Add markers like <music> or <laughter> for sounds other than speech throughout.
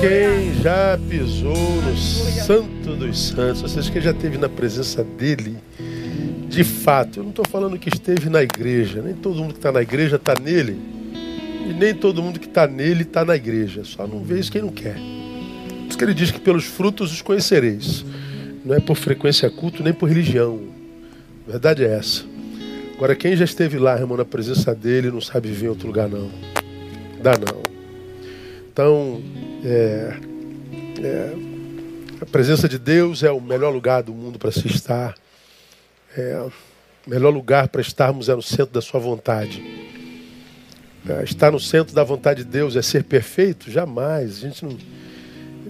Quem já pisou no Santo dos Santos, ou seja, quem já esteve na presença dele, de fato, eu não estou falando que esteve na igreja, nem todo mundo que está na igreja está nele, e nem todo mundo que está nele está na igreja, só não vê isso quem não quer. Por isso que ele diz que pelos frutos os conhecereis, não é por frequência culto nem por religião, a verdade é essa. Agora, quem já esteve lá, irmão, na presença dele, não sabe viver em outro lugar, não. Dá não. Então, é, é, a presença de Deus é o melhor lugar do mundo para se estar. É, o melhor lugar para estarmos é no centro da sua vontade. É, estar no centro da vontade de Deus é ser perfeito? Jamais. A gente não.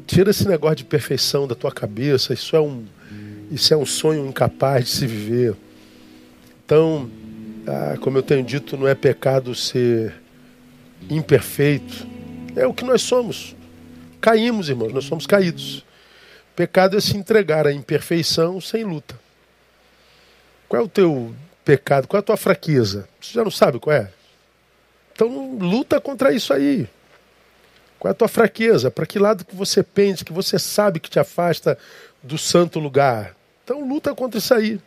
Tira esse negócio de perfeição da tua cabeça. Isso é um, isso é um sonho incapaz de se viver. Então, ah, como eu tenho dito, não é pecado ser imperfeito. É o que nós somos. Caímos, irmãos, nós somos caídos. Pecado é se entregar à imperfeição sem luta. Qual é o teu pecado? Qual é a tua fraqueza? Você já não sabe qual é? Então luta contra isso aí. Qual é a tua fraqueza? Para que lado que você pende, que você sabe que te afasta do santo lugar? Então luta contra isso aí.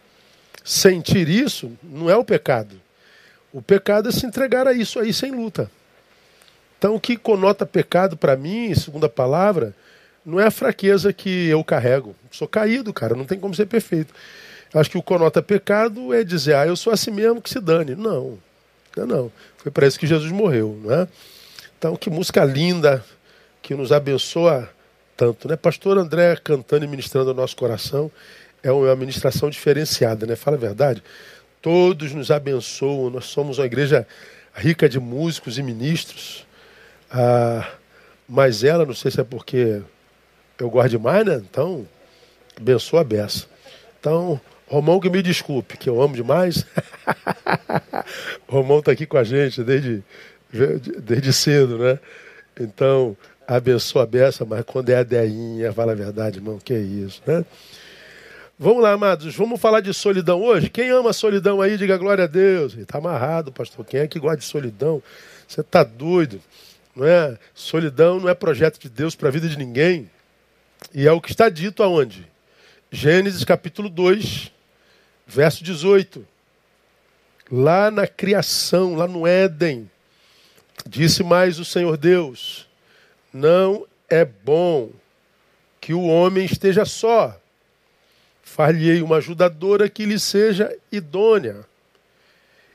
Sentir isso não é o pecado. O pecado é se entregar a isso aí sem luta. Então, o que conota pecado para mim, segundo a palavra, não é a fraqueza que eu carrego. Sou caído, cara, não tem como ser perfeito. Acho que o conota pecado é dizer, ah, eu sou assim mesmo que se dane. Não, não, não. Foi para isso que Jesus morreu, não é? Então, que música linda, que nos abençoa tanto, né? Pastor André cantando e ministrando ao nosso coração é uma ministração diferenciada, né? Fala a verdade. Todos nos abençoam, nós somos uma igreja rica de músicos e ministros. Ah, mas ela, não sei se é porque eu gosto demais, né? Então, abençoa a beça. Então, Romão que me desculpe, que eu amo demais. <laughs> Romão está aqui com a gente desde, desde cedo, né? Então, abençoa a beça, mas quando é a deinha, fala a verdade, irmão, que é isso, né? Vamos lá, amados, vamos falar de solidão hoje? Quem ama solidão aí, diga glória a Deus. Está amarrado, pastor. Quem é que gosta de solidão? Você está doido. Não é? Solidão não é projeto de Deus para a vida de ninguém. E é o que está dito aonde? Gênesis capítulo 2, verso 18. Lá na criação, lá no Éden, disse mais o Senhor Deus: Não é bom que o homem esteja só. Far-lhe-ei uma ajudadora que lhe seja idônea.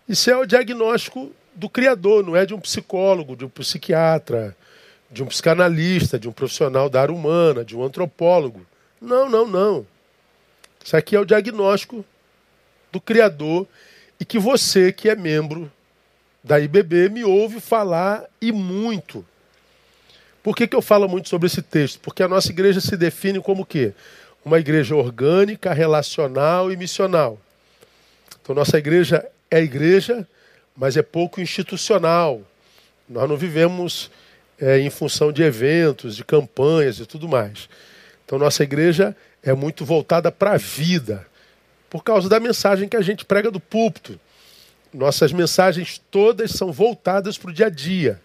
Isso é o diagnóstico do Criador, não é de um psicólogo, de um psiquiatra, de um psicanalista, de um profissional da área humana, de um antropólogo. Não, não, não. Isso aqui é o diagnóstico do Criador e que você, que é membro da IBB, me ouve falar e muito. Por que, que eu falo muito sobre esse texto? Porque a nossa igreja se define como quê? Uma igreja orgânica, relacional e missional. Então, nossa igreja é igreja mas é pouco institucional. Nós não vivemos é, em função de eventos, de campanhas e tudo mais. Então, nossa igreja é muito voltada para a vida, por causa da mensagem que a gente prega do púlpito. Nossas mensagens todas são voltadas para o dia a dia.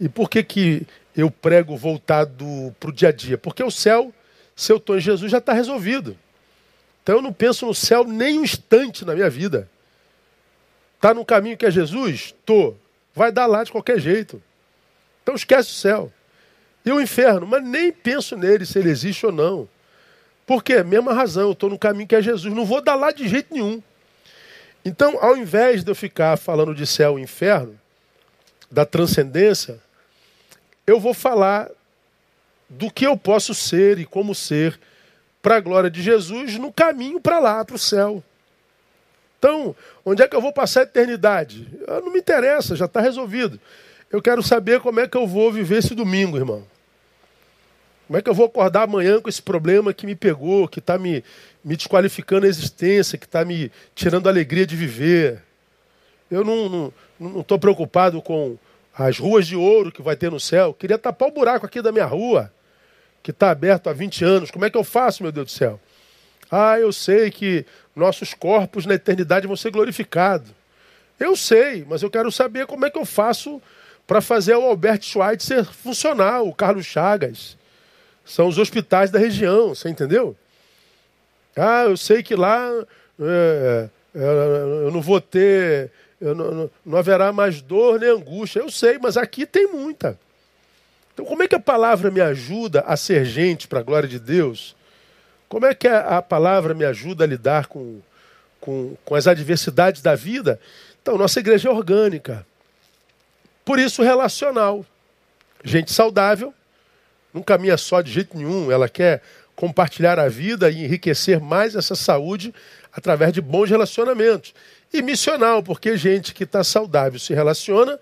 E por que, que eu prego voltado para o dia a dia? Porque o céu, se eu estou em Jesus, já está resolvido. Então eu não penso no céu nem um instante na minha vida. Está no caminho que é Jesus? Tô. Vai dar lá de qualquer jeito. Então esquece o céu. E o inferno? Mas nem penso nele, se ele existe ou não. Por quê? Mesma razão, eu estou no caminho que é Jesus. Não vou dar lá de jeito nenhum. Então, ao invés de eu ficar falando de céu e inferno, da transcendência, eu vou falar do que eu posso ser e como ser para a glória de Jesus no caminho para lá, para o céu. Então, onde é que eu vou passar a eternidade? Ah, não me interessa, já está resolvido. Eu quero saber como é que eu vou viver esse domingo, irmão. Como é que eu vou acordar amanhã com esse problema que me pegou, que está me, me desqualificando a existência, que está me tirando a alegria de viver? Eu não estou preocupado com as ruas de ouro que vai ter no céu. Eu queria tapar o buraco aqui da minha rua, que está aberto há 20 anos. Como é que eu faço, meu Deus do céu? Ah, eu sei que nossos corpos na eternidade vão ser glorificados. Eu sei, mas eu quero saber como é que eu faço para fazer o Albert Schweitzer funcionar, o Carlos Chagas. São os hospitais da região, você entendeu? Ah, eu sei que lá é, é, eu não vou ter, não, não haverá mais dor nem angústia. Eu sei, mas aqui tem muita. Então, como é que a palavra me ajuda a ser gente para a glória de Deus? Como é que a, palavra me ajuda a lidar com, com, com as adversidades da vida? Então, nossa igreja é orgânica. Por isso, relacional. Gente saudável, não caminha só de jeito nenhum, ela quer compartilhar a vida e enriquecer mais essa saúde através de bons relacionamentos. E missional, porque gente que está saudável se relaciona,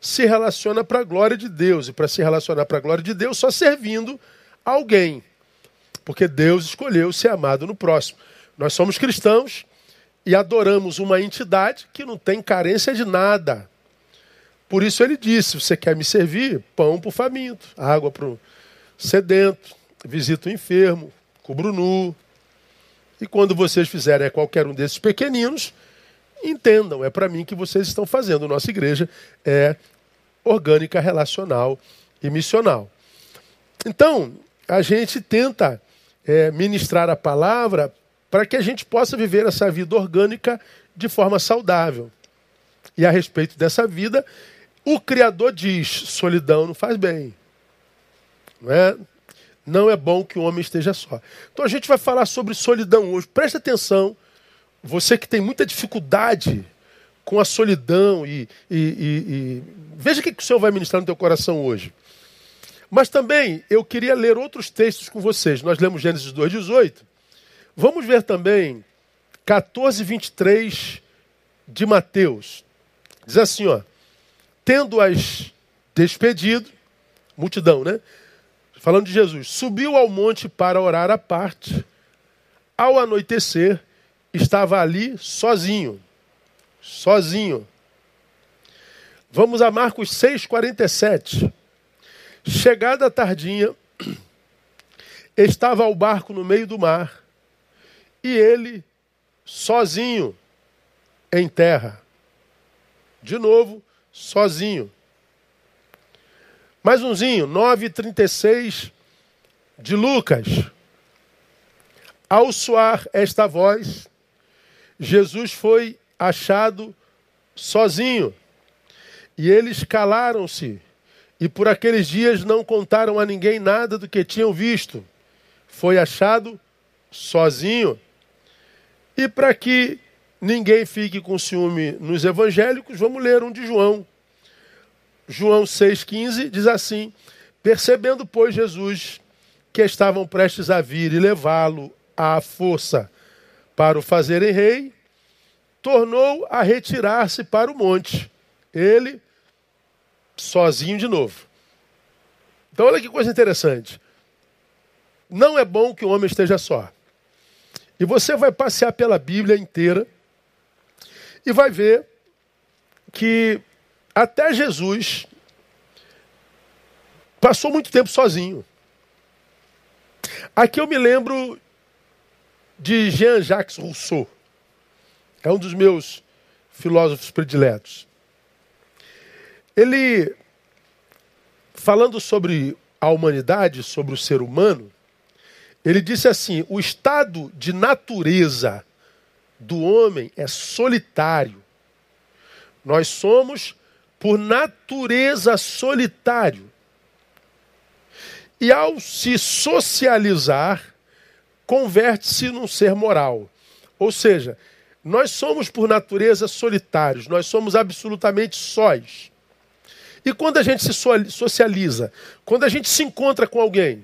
se relaciona para a glória de Deus. E para se relacionar para a glória de Deus, só servindo alguém. Porque Deus escolheu ser amado no próximo. Nós somos cristãos e adoramos uma entidade que não tem carência de nada. Por isso ele disse: você quer me servir? Pão para o faminto, água para o sedento, visita o enfermo, cubro nu. E quando vocês fizerem qualquer um desses pequeninos, entendam, é para mim que vocês estão fazendo. Nossa igreja é orgânica, relacional e missional. Então, a gente tenta é, ministrar a palavra para que a gente possa viver essa vida orgânica de forma saudável. E a respeito dessa vida, o Criador diz: solidão não faz bem. Não é? Não é bom que o homem esteja só. Então a gente vai falar sobre solidão hoje. Preste atenção, você que tem muita dificuldade com a solidão e, e, e, e... veja o que o Senhor vai ministrar no teu coração hoje. Mas também eu queria ler outros textos com vocês. Nós lemos Gênesis 2,18. Vamos ver também 14, 23 de Mateus. Diz assim, ó. Tendo-as despedido, multidão, né? falando de Jesus, subiu ao monte para orar à parte. Ao anoitecer, estava ali sozinho. Sozinho. Vamos a Marcos 6,47. Chegada a tardinha, estava o barco no meio do mar e ele sozinho em terra. De novo, sozinho. Mais umzinho, 9,36 de Lucas. Ao soar esta voz, Jesus foi achado sozinho. E eles calaram-se, e por aqueles dias não contaram a ninguém nada do que tinham visto. Foi achado sozinho. E para que ninguém fique com ciúme nos evangélicos, vamos ler um de João, João 6,15 diz assim: Percebendo, pois, Jesus que estavam prestes a vir e levá-lo à força para o fazerem rei, tornou a retirar-se para o monte. Ele sozinho de novo. Então, olha que coisa interessante. Não é bom que o homem esteja só. E você vai passear pela Bíblia inteira e vai ver que até Jesus passou muito tempo sozinho. Aqui eu me lembro de Jean-Jacques Rousseau. É um dos meus filósofos prediletos. Ele, falando sobre a humanidade, sobre o ser humano, ele disse assim: o estado de natureza do homem é solitário. Nós somos por natureza solitário. E ao se socializar, converte-se num ser moral. Ou seja, nós somos por natureza solitários, nós somos absolutamente sós. E quando a gente se socializa, quando a gente se encontra com alguém,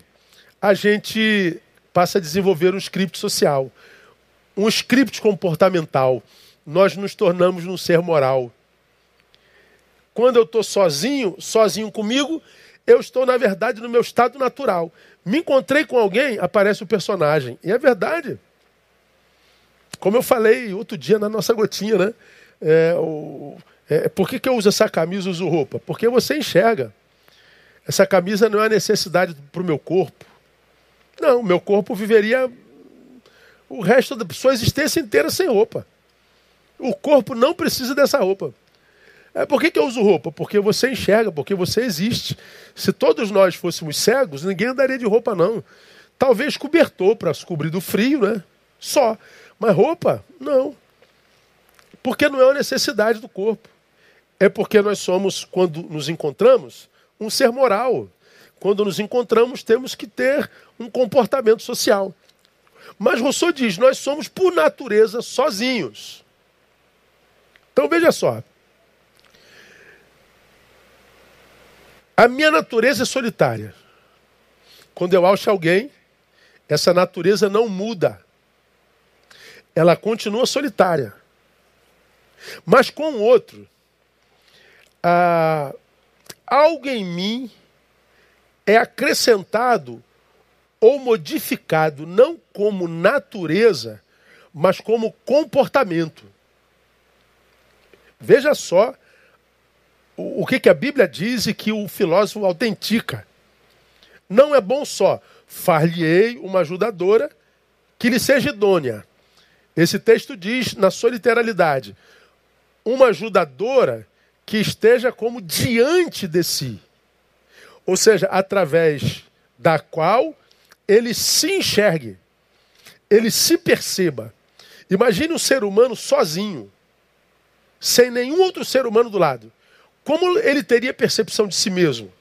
a gente passa a desenvolver um script social, um script comportamental. Nós nos tornamos um ser moral. Quando eu estou sozinho, sozinho comigo, eu estou, na verdade, no meu estado natural. Me encontrei com alguém, aparece o personagem. E é verdade. Como eu falei outro dia na nossa gotinha, né? É, o, é, por que, que eu uso essa camisa, uso roupa? Porque você enxerga. Essa camisa não é necessidade para o meu corpo. Não, meu corpo viveria o resto da sua existência inteira sem roupa. O corpo não precisa dessa roupa. É, por que, que eu uso roupa? Porque você enxerga, porque você existe. Se todos nós fôssemos cegos, ninguém andaria de roupa, não. Talvez cobertor para se cobrir do frio, né? Só. Mas roupa, não. Porque não é uma necessidade do corpo. É porque nós somos, quando nos encontramos, um ser moral. Quando nos encontramos, temos que ter um comportamento social. Mas Rousseau diz: nós somos, por natureza, sozinhos. Então veja só. A minha natureza é solitária. Quando eu acho alguém, essa natureza não muda. Ela continua solitária. Mas com o outro, ah, algo em mim é acrescentado ou modificado não como natureza, mas como comportamento. Veja só o, o que, que a Bíblia diz e que o filósofo autentica. Não é bom só far-lhe-ei uma ajudadora que lhe seja idônea. Esse texto diz, na sua literalidade, uma ajudadora que esteja como diante de si. Ou seja, através da qual ele se enxergue, ele se perceba. Imagine um ser humano sozinho, sem nenhum outro ser humano do lado. Como ele teria percepção de si mesmo?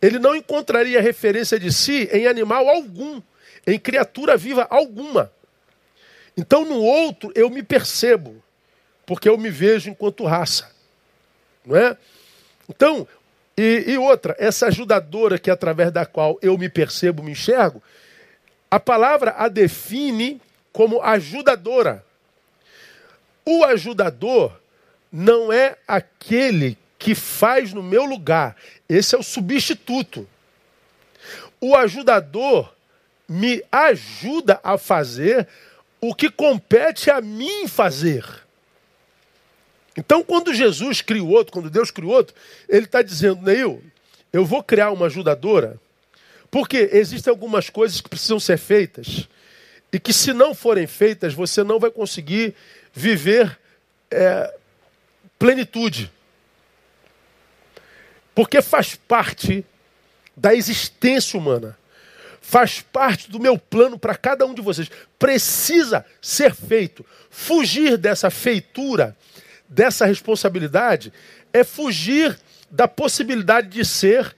Ele não encontraria referência de si em animal algum, em criatura viva alguma. Então, no outro, eu me percebo, porque eu me vejo enquanto raça. Não é? Então, e, e outra, essa ajudadora que através da qual eu me percebo, me enxergo, a palavra a define como ajudadora. O ajudador não é aquele que faz no meu lugar. Esse é o substituto. O ajudador me ajuda a fazer o que compete a mim fazer. Então, quando Jesus cria o outro, quando Deus cria o outro, ele está dizendo, Neil, eu vou criar uma ajudadora, porque existem algumas coisas que precisam ser feitas, e que se não forem feitas, você não vai conseguir viver é, plenitude. Porque faz parte da existência humana. Faz parte do meu plano para cada um de vocês. Precisa ser feito. Fugir dessa feitura dessa responsabilidade é fugir da possibilidade de ser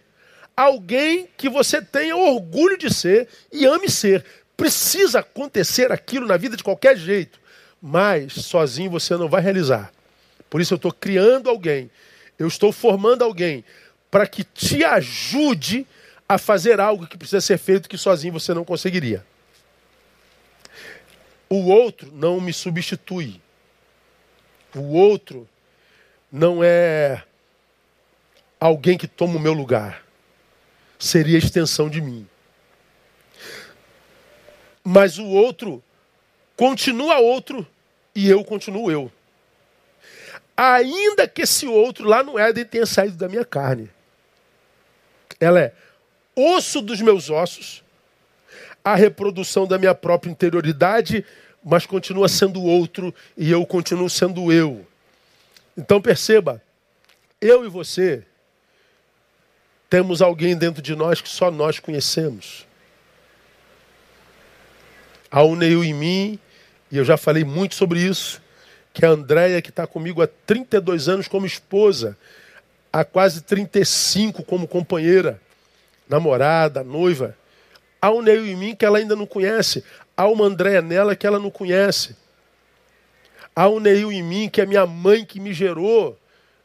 alguém que você tenha orgulho de ser e ame ser. Precisa acontecer aquilo na vida de qualquer jeito, mas sozinho você não vai realizar. Por isso eu estou criando alguém, eu estou formando alguém para que te ajude a fazer algo que precisa ser feito que sozinho você não conseguiria. O outro não me substitui. O outro não é alguém que toma o meu lugar. Seria a extensão de mim. Mas o outro continua outro e eu continuo eu. Ainda que esse outro lá no Éden tenha saído da minha carne. Ela é osso dos meus ossos, a reprodução da minha própria interioridade mas continua sendo outro e eu continuo sendo eu. Então perceba, eu e você temos alguém dentro de nós que só nós conhecemos. Há um Neil em mim, e eu já falei muito sobre isso, que é a Andréia, que está comigo há 32 anos como esposa, há quase 35 como companheira, namorada, noiva. Há um Neil em mim que ela ainda não conhece. Há uma Andréia nela que ela não conhece. Há um Neil em mim que é minha mãe que me gerou.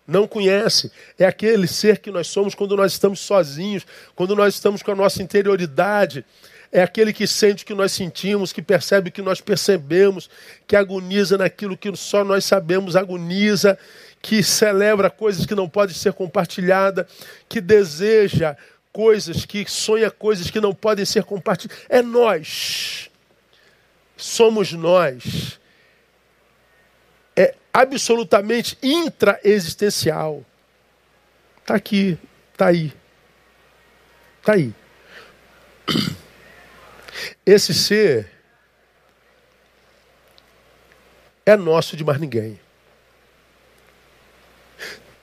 Não conhece. É aquele ser que nós somos quando nós estamos sozinhos, quando nós estamos com a nossa interioridade. É aquele que sente o que nós sentimos, que percebe o que nós percebemos, que agoniza naquilo que só nós sabemos, agoniza, que celebra coisas que não podem ser compartilhadas, que deseja coisas, que sonha coisas que não podem ser compartilhadas. É nós. Somos nós. É absolutamente intraexistencial. Está aqui, está aí. Está aí. <clears throat> Esse ser é nosso de mais ninguém.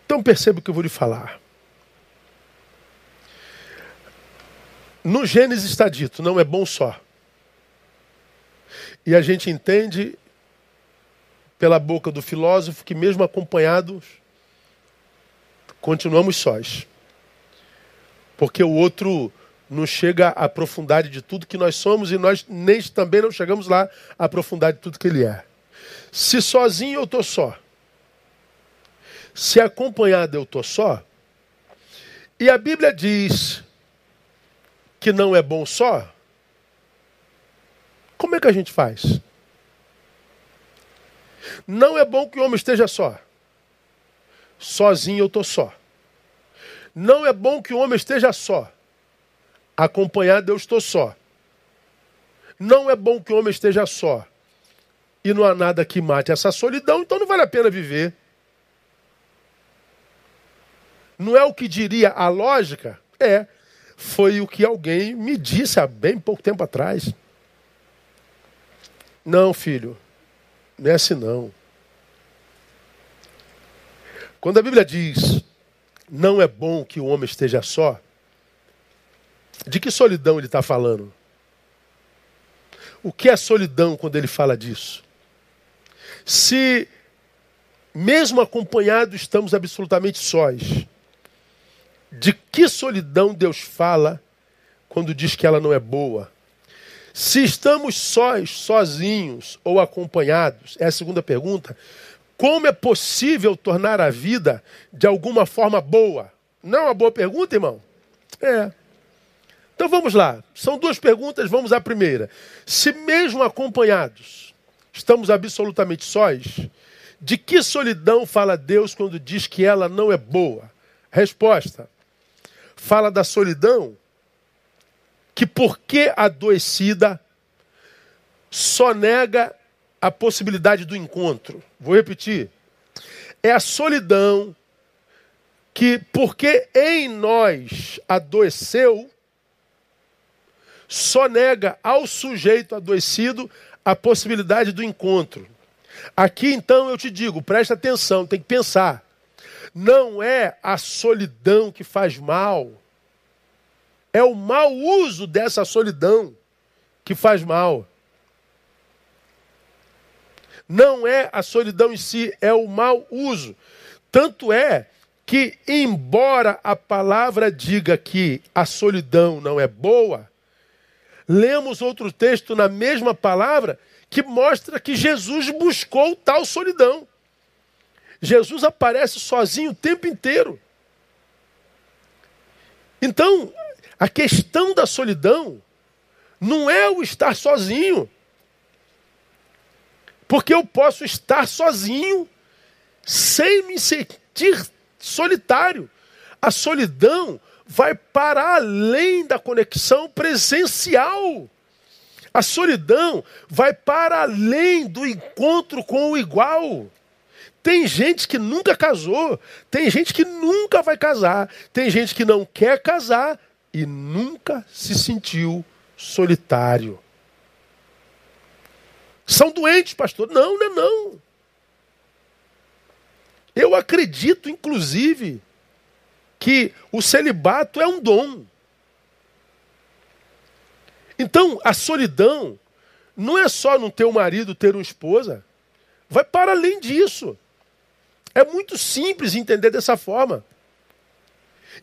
Então perceba o que eu vou lhe falar. No Gênesis está dito, não é bom só. E a gente entende pela boca do filósofo que mesmo acompanhados continuamos sós. Porque o outro não chega à profundidade de tudo que nós somos e nós nem também não chegamos lá à profundidade de tudo que ele é. Se sozinho eu estou só. Se acompanhado eu estou só. E a Bíblia diz que não é bom só. Como é que a gente faz? Não é bom que o homem esteja só. Sozinho eu estou só. Não é bom que o homem esteja só. Acompanhado eu estou só. Não é bom que o homem esteja só. E não há nada que mate essa solidão, então não vale a pena viver. Não é o que diria a lógica? É. Foi o que alguém me disse há bem pouco tempo atrás. Não, filho. Não é assim não. Quando a Bíblia diz não é bom que o homem esteja só, de que solidão ele está falando? O que é solidão quando ele fala disso? Se, mesmo acompanhados, estamos absolutamente sós, de que solidão Deus fala quando diz que ela não é boa? Se estamos sós, sozinhos ou acompanhados, é a segunda pergunta. Como é possível tornar a vida de alguma forma boa? Não é uma boa pergunta, irmão? É. Então vamos lá. São duas perguntas, vamos à primeira. Se mesmo acompanhados, estamos absolutamente sós, de que solidão fala Deus quando diz que ela não é boa? Resposta: fala da solidão que, porque adoecida, só nega a possibilidade do encontro. Vou repetir. É a solidão que, porque em nós adoeceu, só nega ao sujeito adoecido a possibilidade do encontro. Aqui então eu te digo, presta atenção, tem que pensar. Não é a solidão que faz mal é o mau uso dessa solidão que faz mal. Não é a solidão em si, é o mau uso. Tanto é que, embora a palavra diga que a solidão não é boa, lemos outro texto na mesma palavra que mostra que Jesus buscou tal solidão. Jesus aparece sozinho o tempo inteiro. Então, a questão da solidão não é o estar sozinho. Porque eu posso estar sozinho sem me sentir solitário. A solidão vai para além da conexão presencial. A solidão vai para além do encontro com o igual. Tem gente que nunca casou, tem gente que nunca vai casar, tem gente que não quer casar e nunca se sentiu solitário. São doentes, pastor? Não, não é não. Eu acredito, inclusive, que o celibato é um dom. Então, a solidão não é só não ter um marido, ter uma esposa. Vai para além disso. É muito simples entender dessa forma.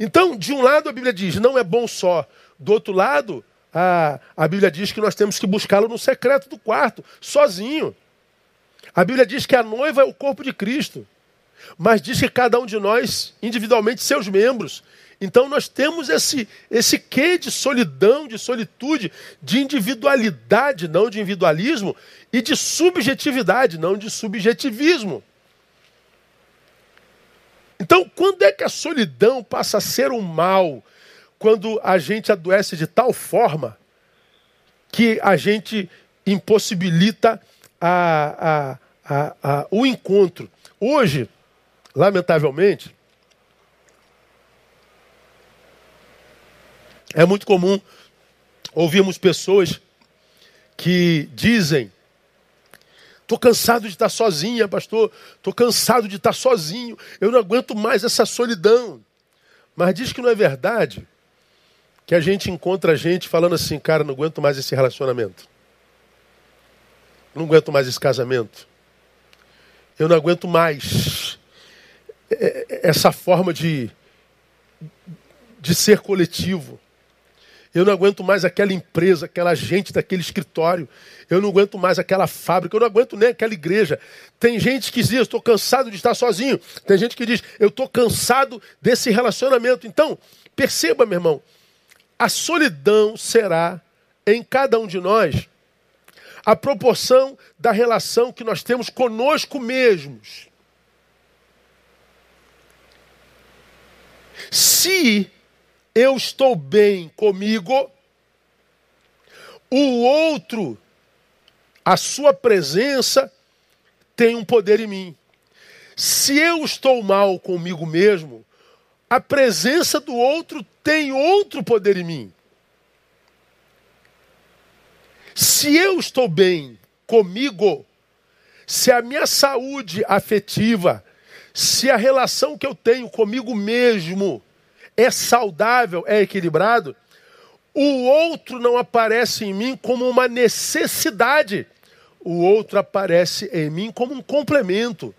Então, de um lado a Bíblia diz, não é bom só. Do outro lado, a, a Bíblia diz que nós temos que buscá-lo no secreto do quarto, sozinho. A Bíblia diz que a noiva é o corpo de Cristo. Mas diz que cada um de nós, individualmente, seus membros. Então nós temos esse, esse quê de solidão, de solitude, de individualidade, não de individualismo, e de subjetividade, não de subjetivismo. Então, quando é que a solidão passa a ser um mal? Quando a gente adoece de tal forma que a gente impossibilita a, a, a, o encontro. Hoje, lamentavelmente, é muito comum ouvirmos pessoas que dizem Estou cansado de estar sozinha, pastor. Estou cansado de estar sozinho. Eu não aguento mais essa solidão. Mas diz que não é verdade que a gente encontra gente falando assim, cara, não aguento mais esse relacionamento. Não aguento mais esse casamento. Eu não aguento mais essa forma de, de ser coletivo. Eu não aguento mais aquela empresa, aquela gente daquele escritório. Eu não aguento mais aquela fábrica. Eu não aguento nem aquela igreja. Tem gente que diz: estou cansado de estar sozinho. Tem gente que diz: eu estou cansado desse relacionamento. Então, perceba, meu irmão, a solidão será em cada um de nós a proporção da relação que nós temos conosco mesmos. Se eu estou bem comigo, o outro, a sua presença, tem um poder em mim. Se eu estou mal comigo mesmo, a presença do outro tem outro poder em mim. Se eu estou bem comigo, se a minha saúde afetiva, se a relação que eu tenho comigo mesmo é saudável, é equilibrado, o outro não aparece em mim como uma necessidade, o outro aparece em mim como um complemento.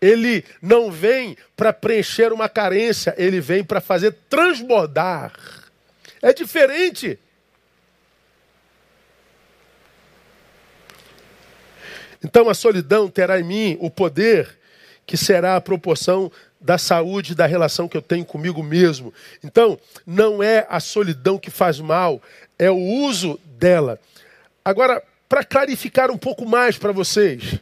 Ele não vem para preencher uma carência, ele vem para fazer transbordar. É diferente. Então a solidão terá em mim o poder que será a proporção da saúde da relação que eu tenho comigo mesmo. Então, não é a solidão que faz mal, é o uso dela. Agora, para clarificar um pouco mais para vocês,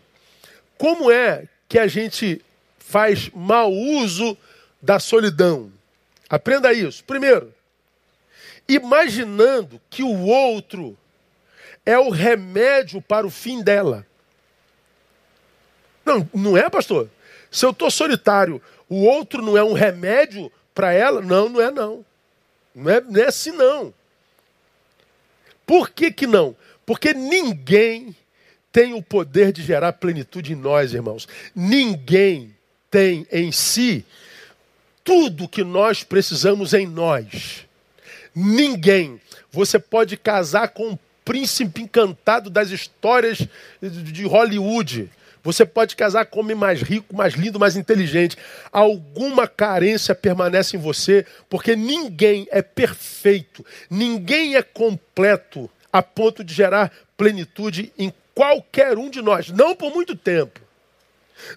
como é que a gente faz mau uso da solidão? Aprenda isso. Primeiro, imaginando que o outro é o remédio para o fim dela. Não, não é, pastor? Se eu estou solitário, o outro não é um remédio para ela? Não, não é não. Não é, não é assim não. Por que, que não? Porque ninguém tem o poder de gerar plenitude em nós, irmãos. Ninguém tem em si tudo que nós precisamos em nós. Ninguém. Você pode casar com um príncipe encantado das histórias de Hollywood. Você pode casar com homem mais rico, mais lindo, mais inteligente. Alguma carência permanece em você, porque ninguém é perfeito, ninguém é completo a ponto de gerar plenitude em qualquer um de nós, não por muito tempo.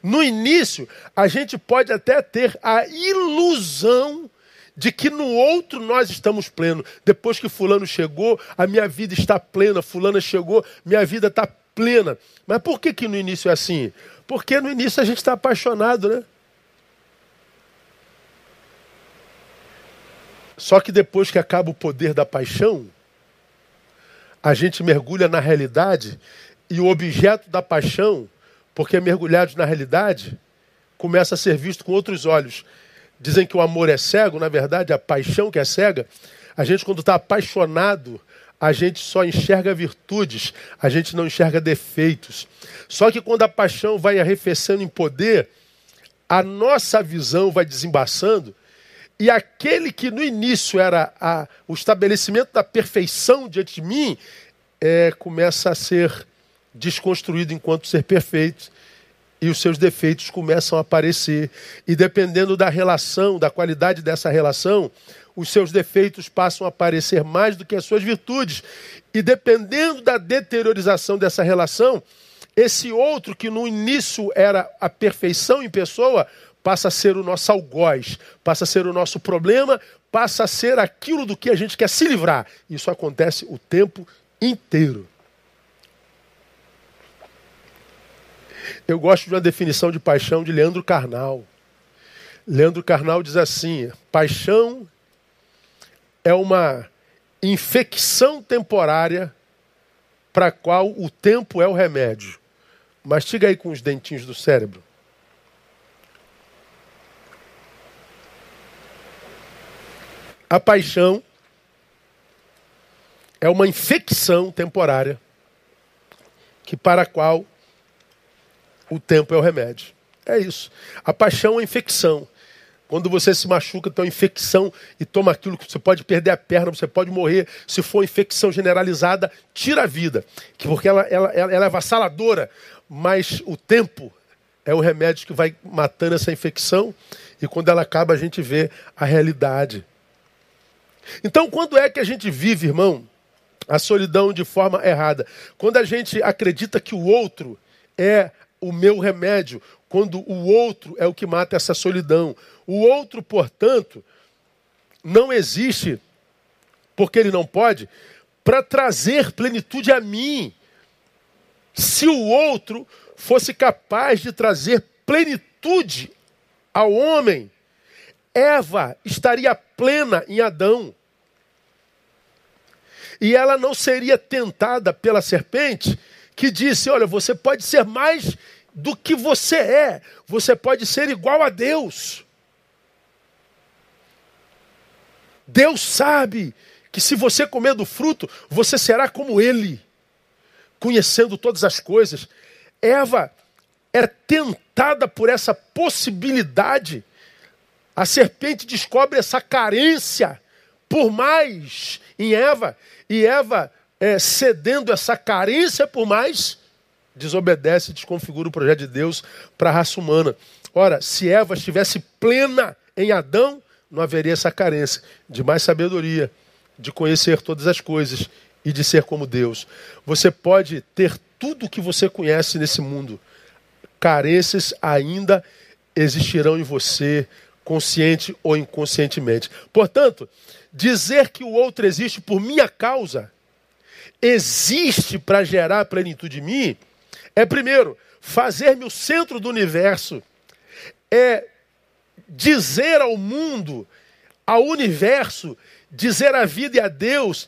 No início, a gente pode até ter a ilusão de que no outro nós estamos plenos. Depois que fulano chegou, a minha vida está plena, fulana chegou, minha vida está Mas por que, que no início é assim? Porque no início a gente está apaixonado, né? Só que depois que acaba o poder da paixão, a gente mergulha na realidade e o objeto da paixão, porque é mergulhado na realidade, começa a ser visto com outros olhos. Dizem que o amor é cego, na verdade, a paixão que é cega. A gente, quando está apaixonado, a gente só enxerga virtudes, a gente não enxerga defeitos. Só que quando a paixão vai arrefecendo em poder, a nossa visão vai desembaçando, e aquele que no início era a, o estabelecimento da perfeição diante de mim, é, começa a ser desconstruído enquanto ser perfeito, e os seus defeitos começam a aparecer. E dependendo da relação, da qualidade dessa relação, os seus defeitos passam a aparecer mais do que as suas virtudes. E dependendo da deteriorização dessa relação, esse outro que no início era a perfeição em pessoa, passa a ser o nosso algoz, passa a ser o nosso problema, passa a ser aquilo do que a gente quer se livrar. Isso acontece o tempo inteiro. Eu gosto de uma definição de paixão de Leandro Carnal. Leandro Carnal diz assim: paixão é uma infecção temporária para a qual o tempo é o remédio. Mastiga aí com os dentinhos do cérebro. A paixão é uma infecção temporária que para a qual o tempo é o remédio. É isso. A paixão é infecção. Quando você se machuca, tem uma infecção e toma aquilo que você pode perder a perna, você pode morrer. Se for infecção generalizada, tira a vida. Porque ela, ela, ela é avassaladora. Mas o tempo é o remédio que vai matando essa infecção. E quando ela acaba, a gente vê a realidade. Então, quando é que a gente vive, irmão, a solidão de forma errada? Quando a gente acredita que o outro é o meu remédio, quando o outro é o que mata essa solidão. O outro, portanto, não existe, porque ele não pode, para trazer plenitude a mim. Se o outro fosse capaz de trazer plenitude ao homem, Eva estaria plena em Adão. E ela não seria tentada pela serpente que disse: Olha, você pode ser mais do que você é. Você pode ser igual a Deus. Deus sabe que se você comer do fruto, você será como Ele, conhecendo todas as coisas. Eva é tentada por essa possibilidade. A serpente descobre essa carência por mais em Eva, e Eva é, cedendo essa carência por mais, desobedece e desconfigura o projeto de Deus para a raça humana. Ora, se Eva estivesse plena em Adão, não haveria essa carência de mais sabedoria, de conhecer todas as coisas e de ser como Deus. Você pode ter tudo o que você conhece nesse mundo. Carências ainda existirão em você, consciente ou inconscientemente. Portanto, dizer que o outro existe por minha causa, existe para gerar plenitude em mim, é, primeiro, fazer-me o centro do universo. É dizer ao mundo, ao universo, dizer à vida e a Deus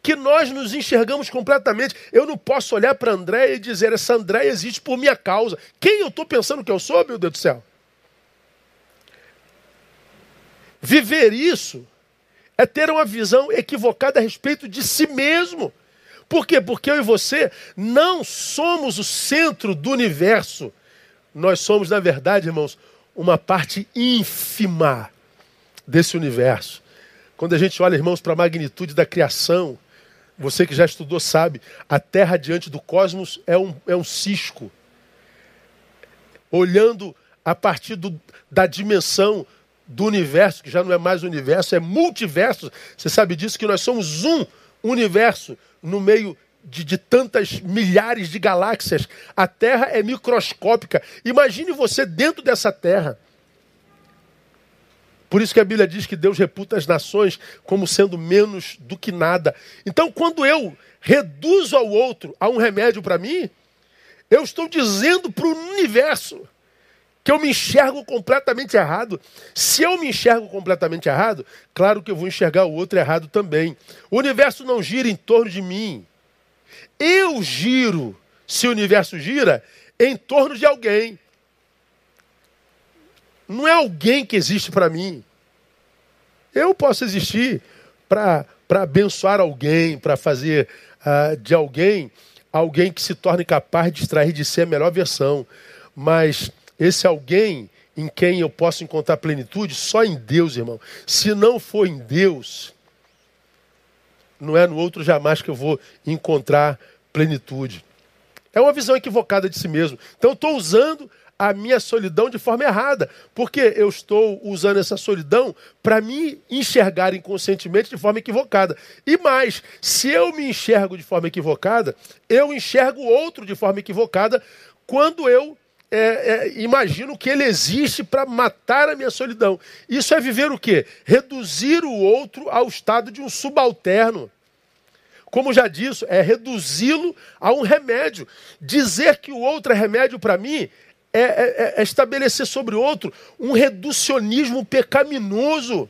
que nós nos enxergamos completamente. Eu não posso olhar para André e dizer, essa André existe por minha causa. Quem eu estou pensando que eu sou, meu Deus do céu? Viver isso é ter uma visão equivocada a respeito de si mesmo. Por quê? Porque eu e você não somos o centro do universo. Nós somos, na verdade, irmãos, uma parte ínfima desse universo. Quando a gente olha, irmãos, para a magnitude da criação, você que já estudou sabe, a Terra diante do cosmos é um, é um cisco. Olhando a partir do, da dimensão do universo, que já não é mais universo, é multiverso. Você sabe disso, que nós somos um universo no meio de, de, tantas milhares de galáxias. A Terra é microscópica. Imagine você dentro dessa Terra. Por isso que a Bíblia diz que Deus reputa as nações como sendo menos do que nada. Então, quando eu reduzo ao outro a um remédio para mim, eu estou dizendo para o universo que eu me enxergo completamente errado. Se eu me enxergo completamente errado, claro que eu vou enxergar o outro errado também. O universo não gira em torno de mim. Eu giro, se o universo gira, em torno de alguém. Não é alguém que existe para mim. Eu posso existir para abençoar alguém, para fazer uh, de alguém alguém que se torne capaz de extrair de si a melhor versão. Mas esse alguém em quem eu posso encontrar plenitude só em Deus, irmão. Se não for em Deus, não é no outro jamais que eu vou encontrar plenitude. É uma visão equivocada de si mesmo. Então estou usando a minha solidão de forma errada, porque eu estou usando essa solidão para me enxergar inconscientemente de forma equivocada. E mais, se eu me enxergo de forma equivocada, eu enxergo o outro de forma equivocada quando eu é, é, imagino que ele existe para matar a minha solidão. Isso é viver o quê? Reduzir o outro ao estado de um subalterno. Como já disse, é reduzi-lo a um remédio. Dizer que o outro é remédio para mim é, é, é, é, estabelecer sobre o outro um reducionismo pecaminoso.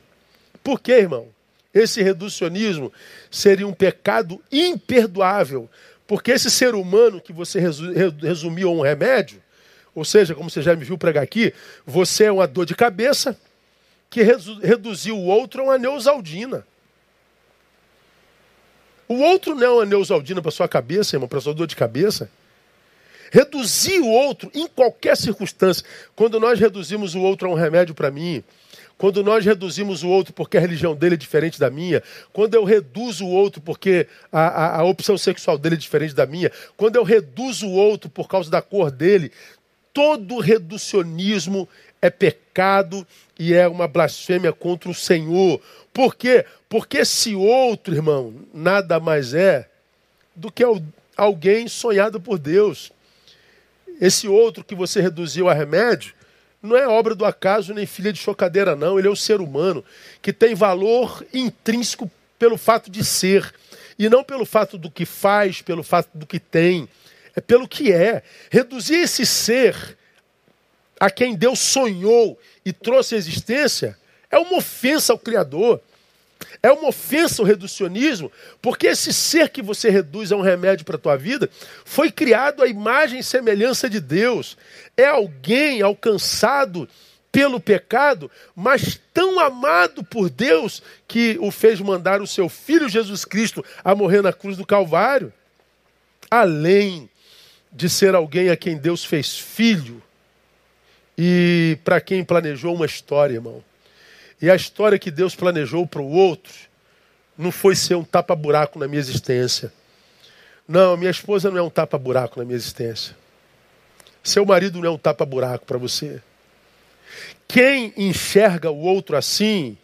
Por quê, irmão? Esse reducionismo seria um pecado imperdoável. Porque esse ser humano que você resumiu a um remédio, ou seja, como você já me viu pregar aqui, você é uma dor de cabeça que reduziu o outro a uma neusaldina. O outro não é uma neusaldina para sua cabeça, irmão, para sua dor de cabeça. Reduzir o outro em qualquer circunstância. Quando nós reduzimos o outro a um remédio para mim, quando nós reduzimos o outro porque a religião dele é diferente da minha, quando eu reduzo o outro porque a, a, a, opção sexual dele é diferente da minha, quando eu reduzo o outro por causa da cor dele, todo reducionismo é pecado e é uma blasfêmia contra o Senhor. Por quê? Porque esse outro, irmão, nada mais é do que alguém sonhado por Deus. Esse outro que você reduziu a remédio não é obra do acaso nem filha de chocadeira, não. Ele é um ser humano que tem valor intrínseco pelo fato de ser. E não pelo fato do que faz, pelo fato do que tem. É pelo que é. Reduzir esse ser a quem Deus sonhou e trouxe à existência é uma ofensa ao Criador. É uma ofensa o reducionismo, porque esse ser que você reduz a um remédio para a tua vida foi criado à imagem e semelhança de Deus. É alguém alcançado pelo pecado, mas tão amado por Deus que o fez mandar o seu filho Jesus Cristo a morrer na cruz do Calvário. Além de ser alguém a quem Deus fez filho e para quem planejou uma história, irmão. E a história que Deus planejou para o outro não foi ser um tapa-buraco na minha existência. Não, minha esposa não é um tapa-buraco na minha existência. Seu marido não é um tapa-buraco para você. Quem enxerga o outro assim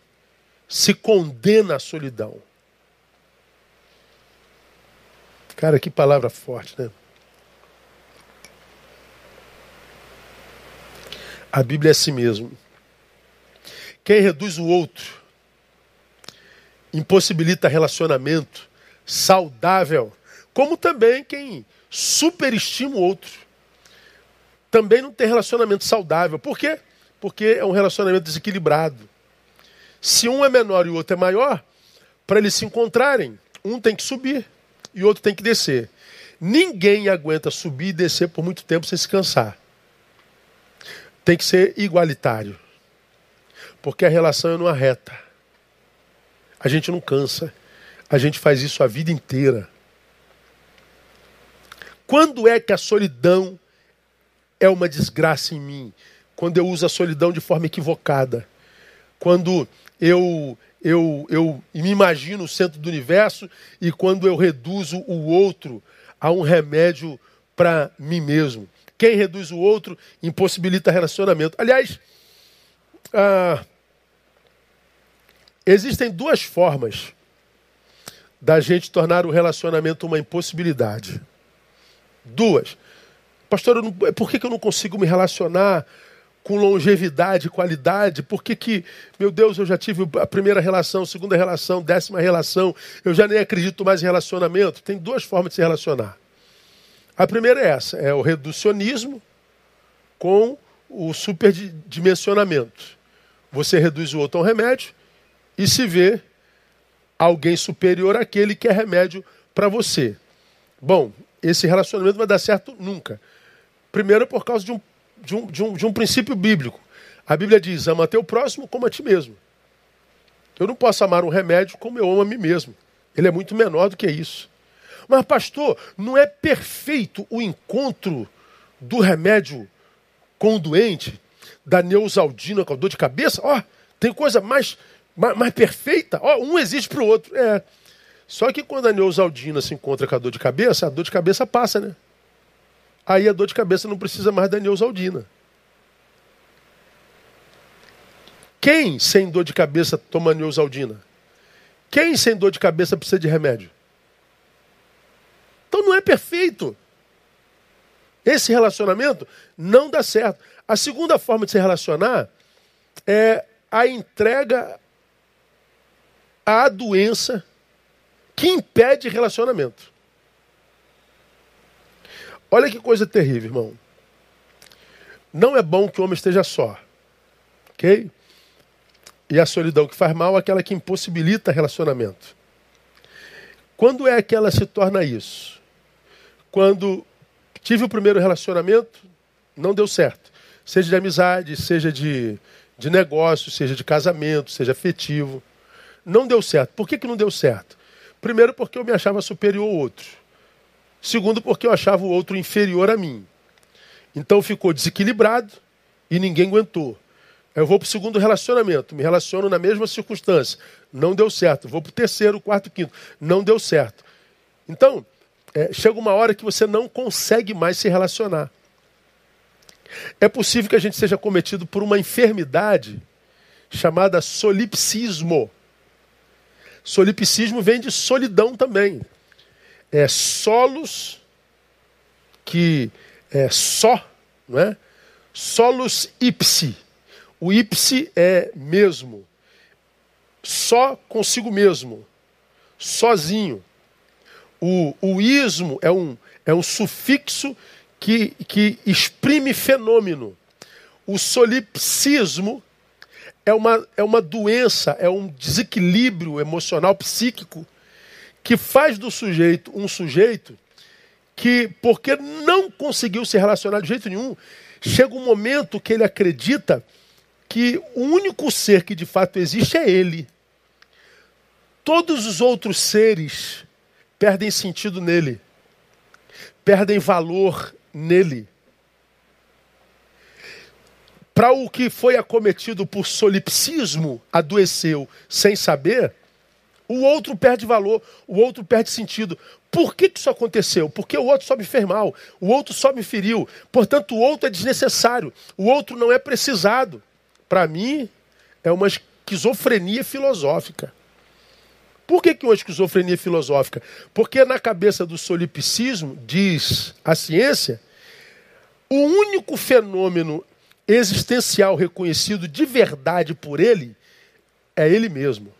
se condena à solidão. Cara, que palavra forte, né? A Bíblia é assim mesmo. Quem reduz o outro impossibilita relacionamento saudável, como também quem superestima o outro. Também não tem relacionamento saudável. Por quê? Porque é um relacionamento desequilibrado. Se um é menor e o outro é maior, para eles se encontrarem, um tem que subir e o outro tem que descer. Ninguém aguenta subir e descer por muito tempo sem se cansar. Tem que ser igualitário. Porque a relação é numa reta. A gente não cansa. A gente faz isso a vida inteira. Quando é que a solidão é uma desgraça em mim? Quando eu uso a solidão de forma equivocada. Quando eu eu, eu me imagino o centro do universo e quando eu reduzo o outro a um remédio para mim mesmo. Quem reduz o outro impossibilita relacionamento. Aliás, ah, existem duas formas da gente tornar o relacionamento uma impossibilidade. Duas. Pastor, não, por que, que eu não consigo me relacionar com longevidade qualidade? Por que, que, meu Deus, eu já tive a primeira relação, segunda relação, décima relação, eu já nem acredito mais em relacionamento? Tem duas formas de se relacionar. A primeira é essa, é o reducionismo com o superdimensionamento. Você reduz o outro a um remédio e se vê alguém superior àquele que é remédio para você. Bom, esse relacionamento vai dar certo nunca. Primeiro por causa de um, de um, de um, de um princípio bíblico. A Bíblia diz: ama teu próximo como a ti mesmo. Eu não posso amar um remédio como eu amo a mim mesmo. Ele é muito menor do que isso. Mas, pastor, não é perfeito o encontro do remédio com o doente, da neusaldina com a dor de cabeça, ó, tem coisa mais, mais, mais perfeita, ó, um existe para o outro. É. Só que quando a neusaldina se encontra com a dor de cabeça, a dor de cabeça passa, né? Aí a dor de cabeça não precisa mais da neusaldina. Quem sem dor de cabeça toma neusaldina? Quem sem dor de cabeça precisa de remédio? Então não é perfeito. Esse relacionamento não dá certo. A segunda forma de se relacionar é a entrega à doença que impede relacionamento. Olha que coisa terrível, irmão. Não é bom que o homem esteja só. Ok? E a solidão que faz mal é aquela que impossibilita relacionamento. Quando é que ela se torna isso? Quando Tive o primeiro relacionamento, não deu certo. Seja de amizade, seja de, de negócio, seja de casamento, seja afetivo. Não deu certo. Por que, que não deu certo? Primeiro, porque eu me achava superior ao outro. Segundo, porque eu achava o outro inferior a mim. Então ficou desequilibrado e ninguém aguentou. Eu vou para o segundo relacionamento, me relaciono na mesma circunstância, não deu certo. Vou para o terceiro, quarto, quinto, não deu certo. Então, é, chega uma hora que você não consegue mais se relacionar. É possível que a gente seja cometido por uma enfermidade chamada solipsismo. Solipsismo vem de solidão também. É solos que é só, não é? Solus ipsi. O ipsi é mesmo. Só consigo mesmo. Sozinho. O, o ismo é um, é um sufixo que, que exprime fenômeno. O solipsismo é uma, é uma doença, é um desequilíbrio emocional, psíquico, que faz do sujeito um sujeito que, porque não conseguiu se relacionar de jeito nenhum, chega um momento que ele acredita que o único ser que de fato existe é ele. Todos os outros seres perdem sentido nele, perdem valor nele. Para o que foi acometido por solipsismo, adoeceu sem saber, o outro perde valor, o outro perde sentido. Por que, que isso aconteceu? Porque o outro só me fez mal, o outro só me feriu. Portanto, o outro é desnecessário, o outro não é precisado. Para mim, é uma esquizofrenia filosófica. Por que, que uma esquizofrenia filosófica? Porque na cabeça do solipsismo, diz a ciência, o único fenômeno existencial reconhecido de verdade por ele é ele mesmo.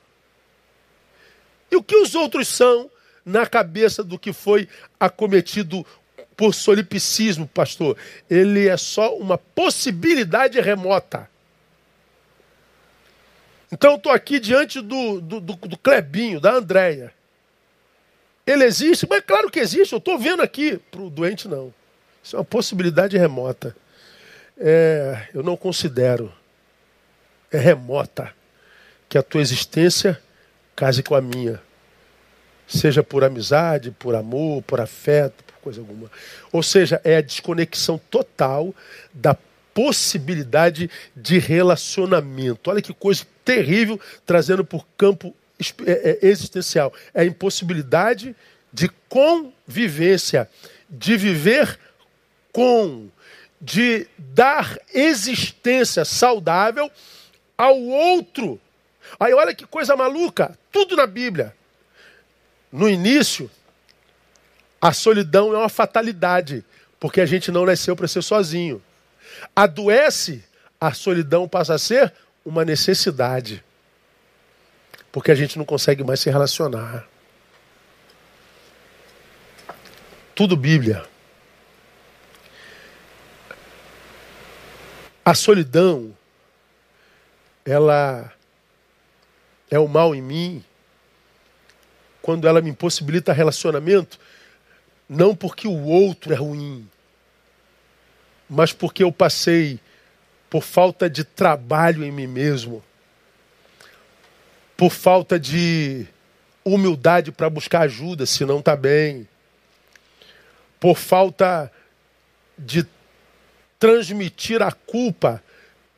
E o que os outros são na cabeça do que foi acometido por solipsismo, pastor? Ele é só uma possibilidade remota. Então eu estou aqui diante do, do, do, do Clebinho, da Andréia. Ele existe? Mas claro que existe, eu estou vendo aqui. Para o doente, não. Isso é uma possibilidade remota. É, eu não considero. É remota que a tua existência case com a minha. Seja por amizade, por amor, por afeto, por coisa alguma. Ou seja, é a desconexão total da possibilidade de relacionamento. Olha que coisa terrível trazendo por campo é, é, existencial. É a impossibilidade de convivência, de viver com, de dar existência saudável ao outro. Aí olha que coisa maluca, tudo na Bíblia. No início, a solidão é uma fatalidade, porque a gente não nasceu para ser sozinho. Adoece, a solidão passa a ser uma necessidade. Porque a gente não consegue mais se relacionar. Tudo Bíblia. A solidão, ela é o mal em mim quando ela me impossibilita relacionamento, não porque o outro é ruim, mas porque eu passei por falta de trabalho em mim mesmo, por falta de humildade para buscar ajuda se não está bem, por falta de transmitir a culpa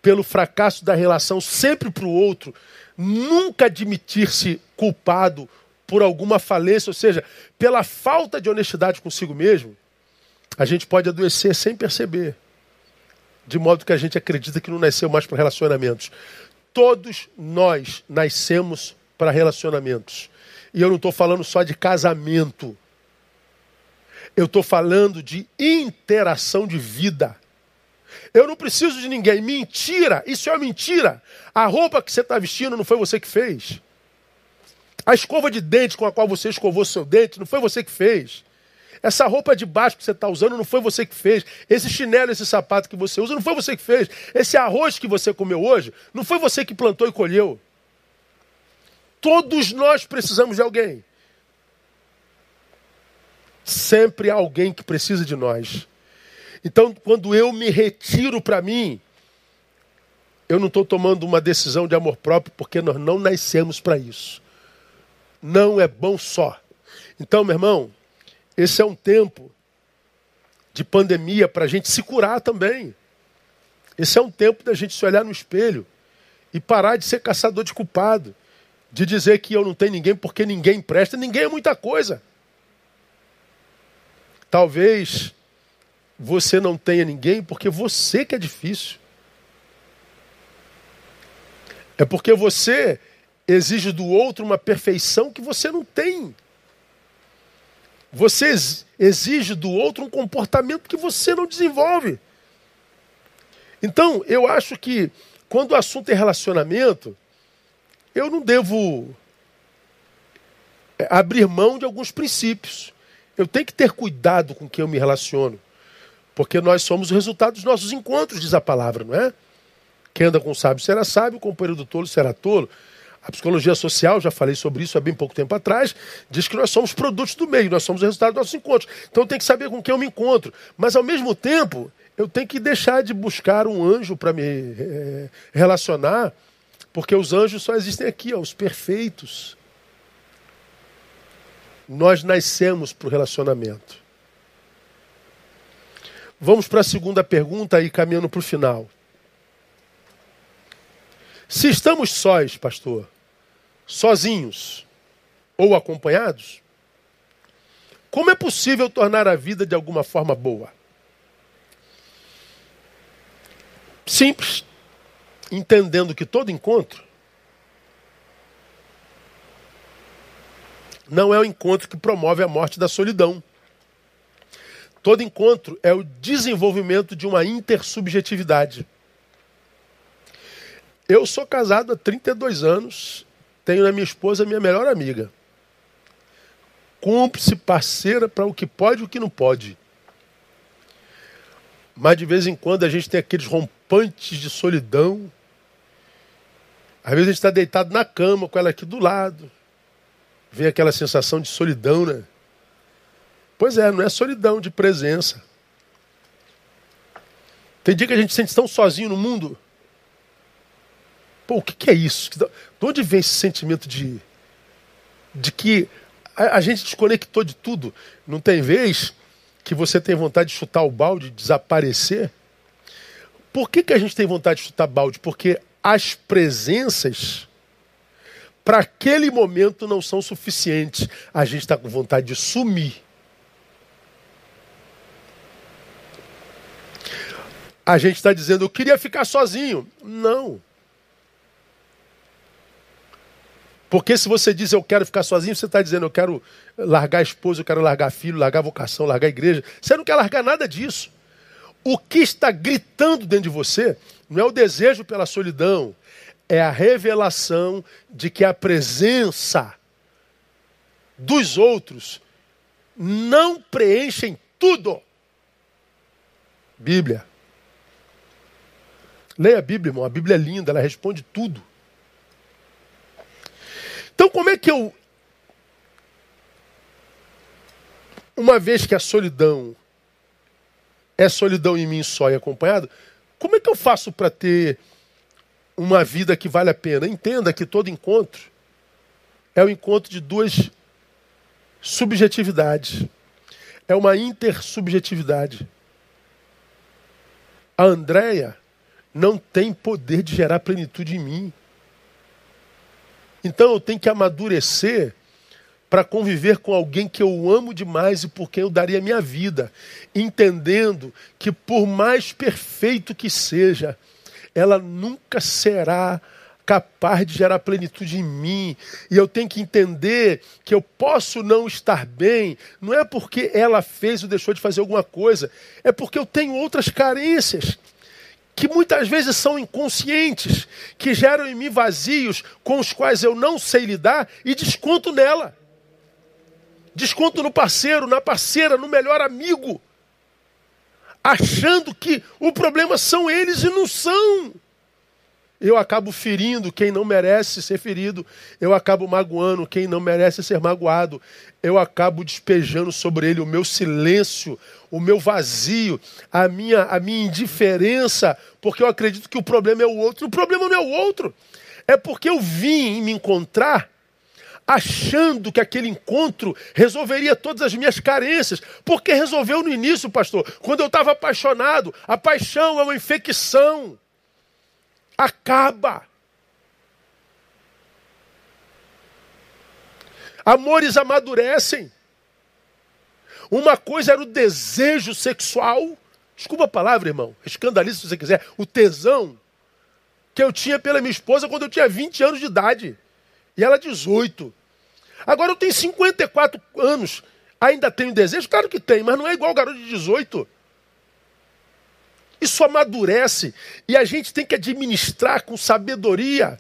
pelo fracasso da relação sempre para o outro, nunca admitir-se culpado por alguma falência, ou seja, pela falta de honestidade consigo mesmo, a gente pode adoecer sem perceber. De modo que a gente acredita que não nasceu mais para relacionamentos. Todos nós nascemos para relacionamentos. E eu não estou falando só de casamento. Eu estou falando de interação de vida. Eu não preciso de ninguém. Mentira! Isso é uma mentira. A roupa que você está vestindo não foi você que fez. A escova de dente com a qual você escovou seu dente não foi você que fez. Essa roupa de baixo que você está usando não foi você que fez. Esse chinelo, esse sapato que você usa não foi você que fez. Esse arroz que você comeu hoje não foi você que plantou e colheu. Todos nós precisamos de alguém. Sempre há alguém que precisa de nós. Então, quando eu me retiro para mim, eu não estou tomando uma decisão de amor próprio, porque nós não nascemos para isso. Não é bom só. Então, meu irmão, esse é um tempo de pandemia para a gente se curar também. Esse é um tempo da gente se olhar no espelho e parar de ser caçador de culpado, de dizer que eu não tenho ninguém porque ninguém presta. Ninguém é muita coisa. Talvez você não tenha ninguém porque você que é difícil. É porque você exige do outro uma perfeição que você não tem. Você exige do outro um comportamento que você não desenvolve. Então, eu acho que quando o assunto é relacionamento, eu não devo é, abrir mão de alguns princípios. Eu tenho que ter cuidado com quem eu me relaciono. Porque nós somos o resultado dos nossos encontros, diz a palavra, não é? Quem anda com o sábio será sábio, o companheiro do tolo será tolo. A psicologia social, já falei sobre isso há bem pouco tempo atrás, diz que nós somos produtos do meio, nós somos o resultado dos nossos encontros. Então eu tenho que saber com quem eu me encontro. Mas ao mesmo tempo, eu tenho que deixar de buscar um anjo para me é, relacionar, porque os anjos só existem aqui, ó, os perfeitos. Nós nascemos para o relacionamento. Vamos para a segunda pergunta aí, caminhando para o final. Se estamos sós, pastor, sozinhos ou acompanhados, como é possível tornar a vida de alguma forma boa? Simples. Entendendo que todo encontro não é o encontro que promove a morte da solidão. Todo encontro é o desenvolvimento de uma intersubjetividade. Eu sou casado há 32 anos, tenho na minha esposa minha melhor amiga. Cúmplice, parceira para o que pode e o que não pode. Mas de vez em quando a gente tem aqueles rompantes de solidão. Às vezes a gente está deitado na cama com ela aqui do lado. Vem aquela sensação de solidão, né? Pois é, não é solidão de presença. Tem dia que a gente se sente tão sozinho no mundo Pô, o que, que é isso? De onde vem esse sentimento de, de que a, a gente desconectou de tudo? Não tem vez que você tem vontade de chutar o balde, desaparecer? Por que, que a gente tem vontade de chutar balde? Porque as presenças para aquele momento não são suficientes. A gente está com vontade de sumir. A gente está dizendo, eu queria ficar sozinho. Não. Porque se você diz eu quero ficar sozinho, você está dizendo eu quero largar a esposa, eu quero largar filho, largar vocação, largar igreja. Você não quer largar nada disso. O que está gritando dentro de você não é o desejo pela solidão, é a revelação de que a presença dos outros não preenchem tudo. Bíblia. Leia a Bíblia, irmão. A Bíblia é linda, ela responde tudo. Então, como é que eu. Uma vez que a solidão é solidão em mim só e acompanhado, como é que eu faço para ter uma vida que vale a pena? Entenda que todo encontro é o encontro de duas subjetividades. É uma intersubjetividade. A Andréia não tem poder de gerar plenitude em mim. Então eu tenho que amadurecer para conviver com alguém que eu amo demais e por quem eu daria minha vida, entendendo que por mais perfeito que seja, ela nunca será capaz de gerar plenitude em mim. E eu tenho que entender que eu posso não estar bem, não é porque ela fez ou deixou de fazer alguma coisa, é porque eu tenho outras carências que muitas vezes são inconscientes, que geram em mim vazios com os quais eu não sei lidar e desconto nela. Desconto no parceiro, na parceira, no melhor amigo. Achando que o problema são eles e não são eu acabo ferindo quem não merece ser ferido, eu acabo magoando quem não merece ser magoado, eu acabo despejando sobre ele o meu silêncio, o meu vazio, a minha, a minha indiferença, porque eu acredito que o problema é o outro. O problema não é o outro, é porque eu vim me encontrar achando que aquele encontro resolveria todas as minhas carências. Porque resolveu no início, pastor, quando eu estava apaixonado. A paixão é uma infecção. Acaba. Amores amadurecem. Uma coisa era o desejo sexual. Desculpa a palavra, irmão. Escandalize se você quiser. O tesão que eu tinha pela minha esposa quando eu tinha 20 anos de idade. E ela 18. Agora eu tenho 54 anos. Ainda tenho desejo? Claro que tem, mas não é igual o garoto de 18. Isso amadurece e a gente tem que administrar com sabedoria.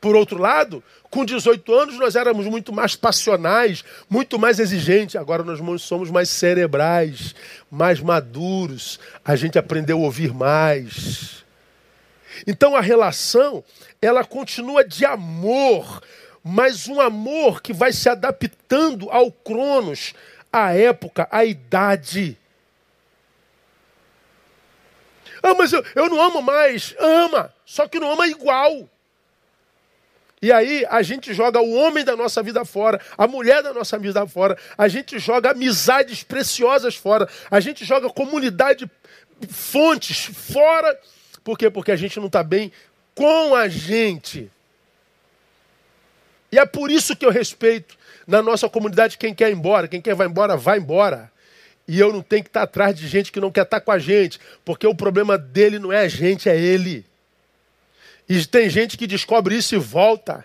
Por outro lado, com 18 anos nós éramos muito mais passionais, muito mais exigentes. Agora nós somos mais cerebrais, mais maduros. A gente aprendeu a ouvir mais. Então a relação, ela continua de amor, mas um amor que vai se adaptando ao cronos, à época, à idade. Ah, mas eu, eu não amo mais. Ama, só que não ama igual. E aí a gente joga o homem da nossa vida fora, a mulher da nossa vida fora, a gente joga amizades preciosas fora, a gente joga comunidade, fontes fora. Por quê? Porque a gente não está bem com a gente. E é por isso que eu respeito na nossa comunidade quem quer ir embora. Quem quer vai embora, vai embora. E eu não tenho que estar atrás de gente que não quer estar com a gente, porque o problema dele não é a gente, é ele. E tem gente que descobre isso e volta.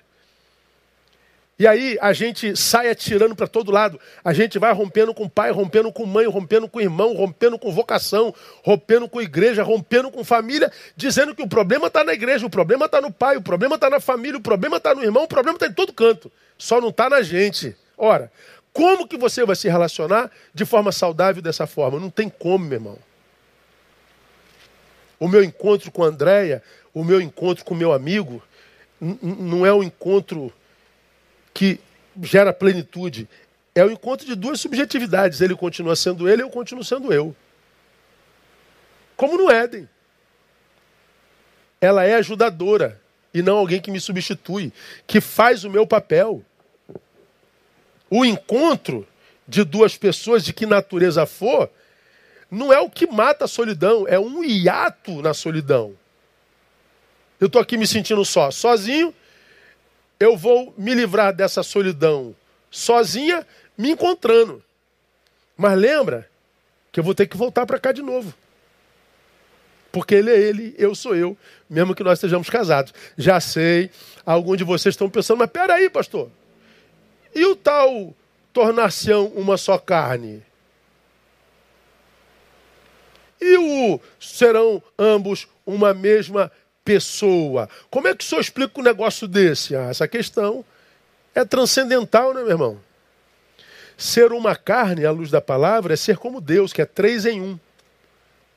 E aí a gente sai atirando para todo lado. A gente vai rompendo com pai, rompendo com mãe, rompendo com irmão, rompendo com vocação, rompendo com igreja, rompendo com família, dizendo que o problema está na igreja, o problema está no pai, o problema está na família, o problema está no irmão, o problema está em todo canto. Só não está na gente. Ora, como que você vai se relacionar de forma saudável dessa forma? Não tem como, meu irmão. O meu encontro com a Andréia, o meu encontro com o meu amigo, não é um encontro que gera plenitude. É o encontro de duas subjetividades. Ele continua sendo ele, eu continuo sendo eu. Como no Éden. Ela é ajudadora e não alguém que me substitui, que faz o meu papel. O encontro de duas pessoas, de que natureza for, não é o que mata a solidão, é um hiato na solidão. Eu estou aqui me sentindo só, sozinho, eu vou me livrar dessa solidão sozinha, me encontrando. Mas lembra que eu vou ter que voltar para cá de novo. Porque ele é ele, eu sou eu, mesmo que nós estejamos casados. Já sei, alguns de vocês estão pensando, mas peraí, pastor. E o tal tornar-se uma só carne? E o serão ambos uma mesma pessoa. Como é que o senhor explica um negócio desse? Ah, essa questão é transcendental, né, meu irmão? Ser uma carne, à luz da palavra, é ser como Deus, que é três em um: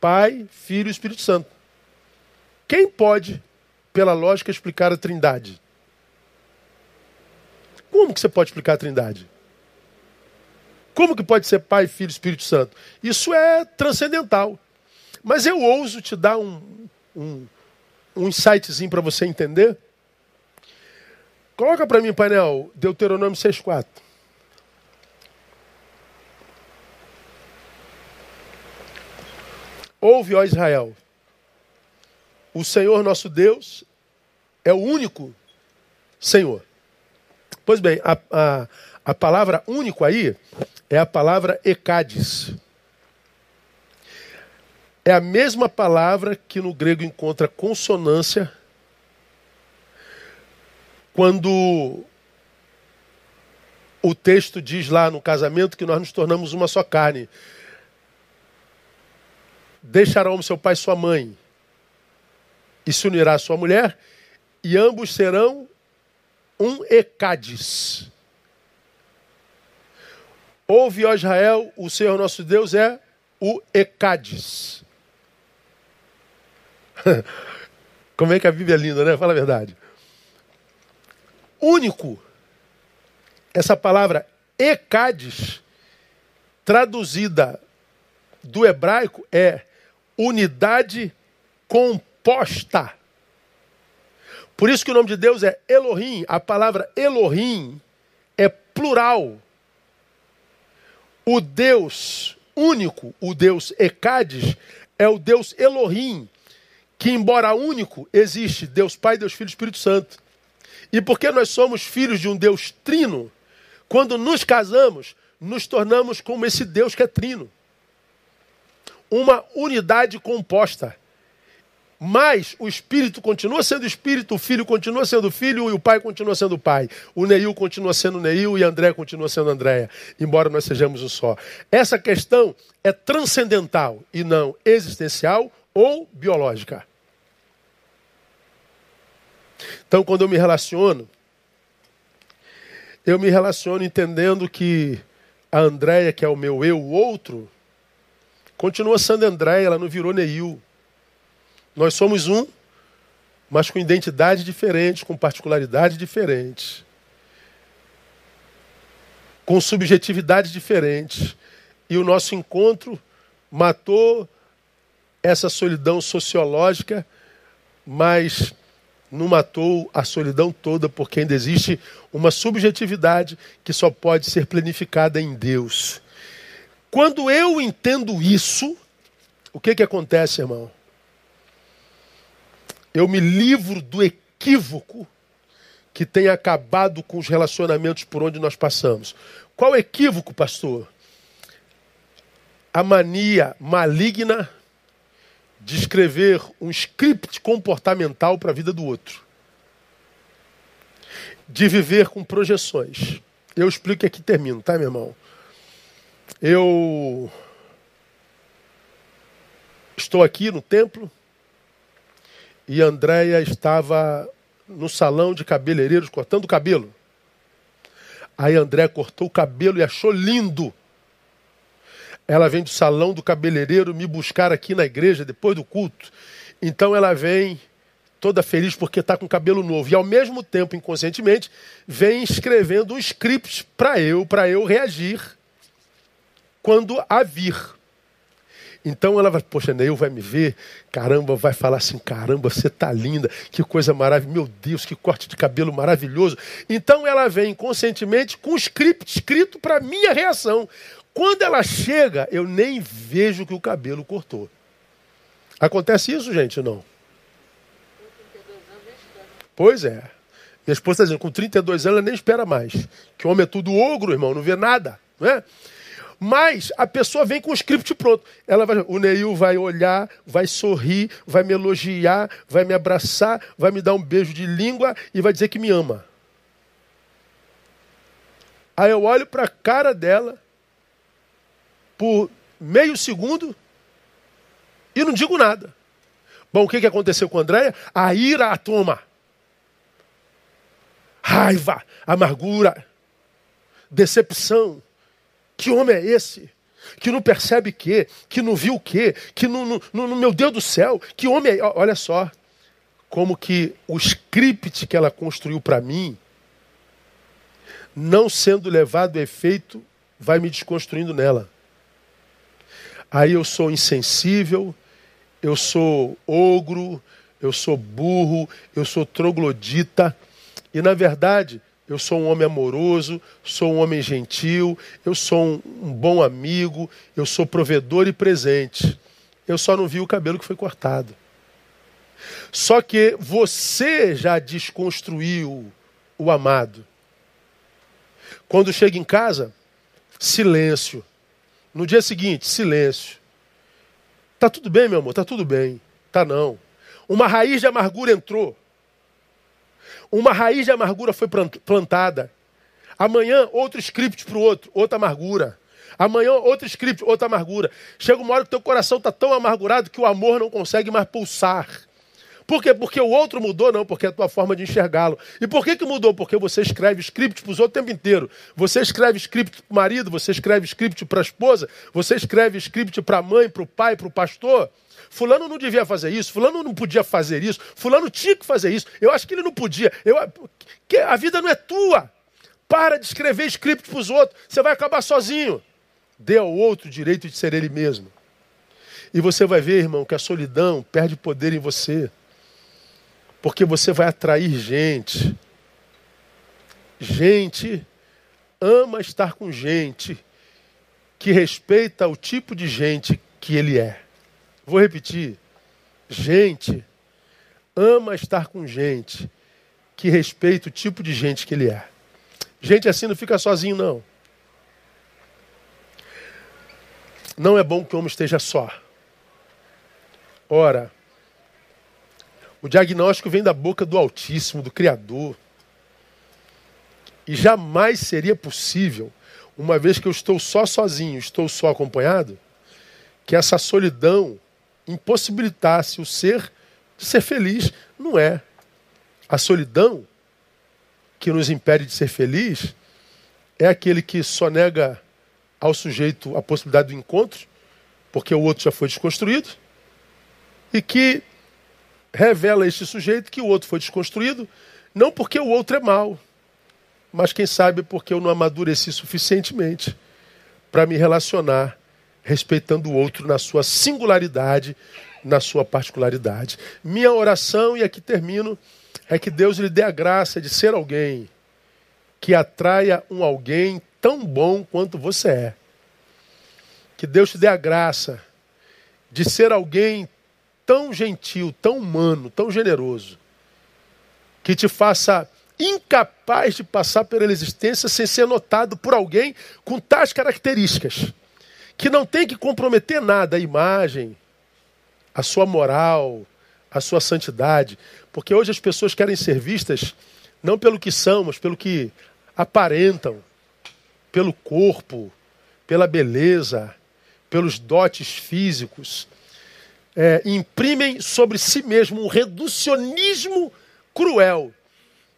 Pai, Filho e Espírito Santo. Quem pode, pela lógica, explicar a trindade? Como que você pode explicar a trindade? Como que pode ser Pai, Filho e Espírito Santo? Isso é transcendental. Mas eu ouso te dar um, um, um insightzinho para você entender. Coloca para mim, painel, Deuteronômio 6,4. Ouve, ó Israel, o Senhor nosso Deus é o único Senhor. Pois bem, a, a, a palavra único aí é a palavra Ecades. É a mesma palavra que no grego encontra consonância quando o texto diz lá no casamento que nós nos tornamos uma só carne. Deixará o seu pai e sua mãe e se unirá à sua mulher, e ambos serão um Ecades. Ouve, ó Israel, o Senhor nosso Deus é o Ecades. <laughs> Como é que a Bíblia é linda, né? Fala a verdade. Único. Essa palavra Ecades, traduzida do hebraico, é unidade composta. Por isso que o nome de Deus é Elohim. A palavra Elohim é plural. O Deus único, o Deus Ecades, é o Deus Elohim, que, embora único, existe Deus Pai, Deus Filho e Espírito Santo. E porque nós somos filhos de um Deus trino, quando nos casamos, nos tornamos como esse Deus que é trino. Uma unidade composta. Mas o espírito continua sendo espírito, o filho continua sendo filho e o pai continua sendo pai. O Neil continua sendo Neil e André continua sendo Andréia, embora nós sejamos um só. Essa questão é transcendental e não existencial ou biológica. Então, quando eu me relaciono, eu me relaciono entendendo que a Andréia, que é o meu eu, o outro, continua sendo Andréia, ela não virou Neil. Nós somos um, mas com identidade diferente, com particularidade diferente, com subjetividade diferente. E o nosso encontro matou essa solidão sociológica, mas não matou a solidão toda, porque ainda existe uma subjetividade que só pode ser planificada em Deus. Quando eu entendo isso, o que, que acontece, irmão? Eu me livro do equívoco que tem acabado com os relacionamentos por onde nós passamos. Qual equívoco, pastor? A mania maligna de escrever um script comportamental para a vida do outro. De viver com projeções. Eu explico e aqui termino, tá, meu irmão? Eu estou aqui no templo, e Andréia estava no salão de cabeleireiros cortando o cabelo. Aí André cortou o cabelo e achou lindo. Ela vem do salão do cabeleireiro me buscar aqui na igreja depois do culto. Então ela vem toda feliz porque está com cabelo novo. E ao mesmo tempo, inconscientemente, vem escrevendo um script para eu, para eu reagir quando a vir. Então ela vai, poxa, Neil vai me ver, caramba, vai falar assim, caramba, você tá linda, que coisa maravilhosa, meu Deus, que corte de cabelo maravilhoso. Então ela vem conscientemente com o script escrito para minha reação. Quando ela chega, eu nem vejo que o cabelo cortou. Acontece isso, gente, não? Pois é. Minha esposa está dizendo, com 32 anos ela nem espera mais. Que homem é tudo ogro, irmão, não vê nada. Não é? Mas a pessoa vem com o script pronto. Ela vai, o Neil vai olhar, vai sorrir, vai me elogiar, vai me abraçar, vai me dar um beijo de língua e vai dizer que me ama. Aí eu olho para a cara dela por meio segundo e não digo nada. Bom, o que, aconteceu com a Andréia? A ira a toma. Raiva, amargura, decepção que homem é esse? Que não percebe que, que não viu o que, que não, meu Deus do céu, que homem é. Olha só, como que o script que ela construiu para mim, não sendo levado a efeito, vai me desconstruindo nela. Aí eu sou insensível, eu sou ogro, eu sou burro, eu sou troglodita. E na verdade, eu sou um homem amoroso, sou um homem gentil, eu sou um, bom amigo, eu sou provedor e presente. Eu só não vi o cabelo que foi cortado. Só que você já desconstruiu o amado. Quando chega em casa, silêncio. No dia seguinte, silêncio. Tá tudo bem, meu amor? Tá tudo bem. Tá não. Uma raiz de amargura entrou. Uma raiz de amargura foi plantada. Amanhã, outro script para o outro, outra amargura. Amanhã, outro script, outra amargura. Chega uma hora que teu coração está tão amargurado que o amor não consegue mais pulsar. Por quê? Porque o outro mudou? Não, porque é a tua forma de enxergá-lo. E por que, que mudou? Porque você escreve script para os outros o tempo inteiro. Você escreve script para o marido, você escreve script para a esposa, você escreve script para a mãe, para o pai, para o pastor. Fulano não devia fazer isso, fulano não podia fazer isso, fulano tinha que fazer isso. Eu acho que ele não podia. Eu, que a vida não é tua. Para de escrever script para os outros. Você vai acabar sozinho. Dê ao outro o direito de ser ele mesmo. E você vai ver, irmão, que a solidão perde poder em você. Porque você vai atrair gente. Gente ama estar com gente que respeita o tipo de gente que ele é. Vou repetir. Gente ama estar com gente que respeita o tipo de gente que ele é. Gente assim não fica sozinho, não. Não é bom que o homem esteja só. Ora, o diagnóstico vem da boca do Altíssimo, do Criador. E jamais seria possível, uma vez que eu estou só sozinho, estou só acompanhado, que essa solidão impossibilitasse o ser de ser feliz. Não é. A solidão que nos impede de ser feliz é aquele que só nega ao sujeito a possibilidade do encontro, porque o outro já foi desconstruído, e que revela a este sujeito que o outro foi desconstruído, não porque o outro é mau, mas quem sabe porque eu não amadureci suficientemente para me relacionar respeitando o outro na sua singularidade, na sua particularidade. Minha oração, e aqui termino, é que Deus lhe dê a graça de ser alguém que atraia um alguém tão bom quanto você é. Que Deus te dê a graça de ser alguém tão gentil, tão humano, tão generoso, que te faça incapaz de passar pela existência sem ser notado por alguém com tais características, que não tem que comprometer nada, a imagem, a sua moral, a sua santidade, porque hoje as pessoas querem ser vistas não pelo que são, mas pelo que aparentam pelo corpo, pela beleza, pelos dotes físicos, é, imprimem sobre si mesmo um reducionismo cruel,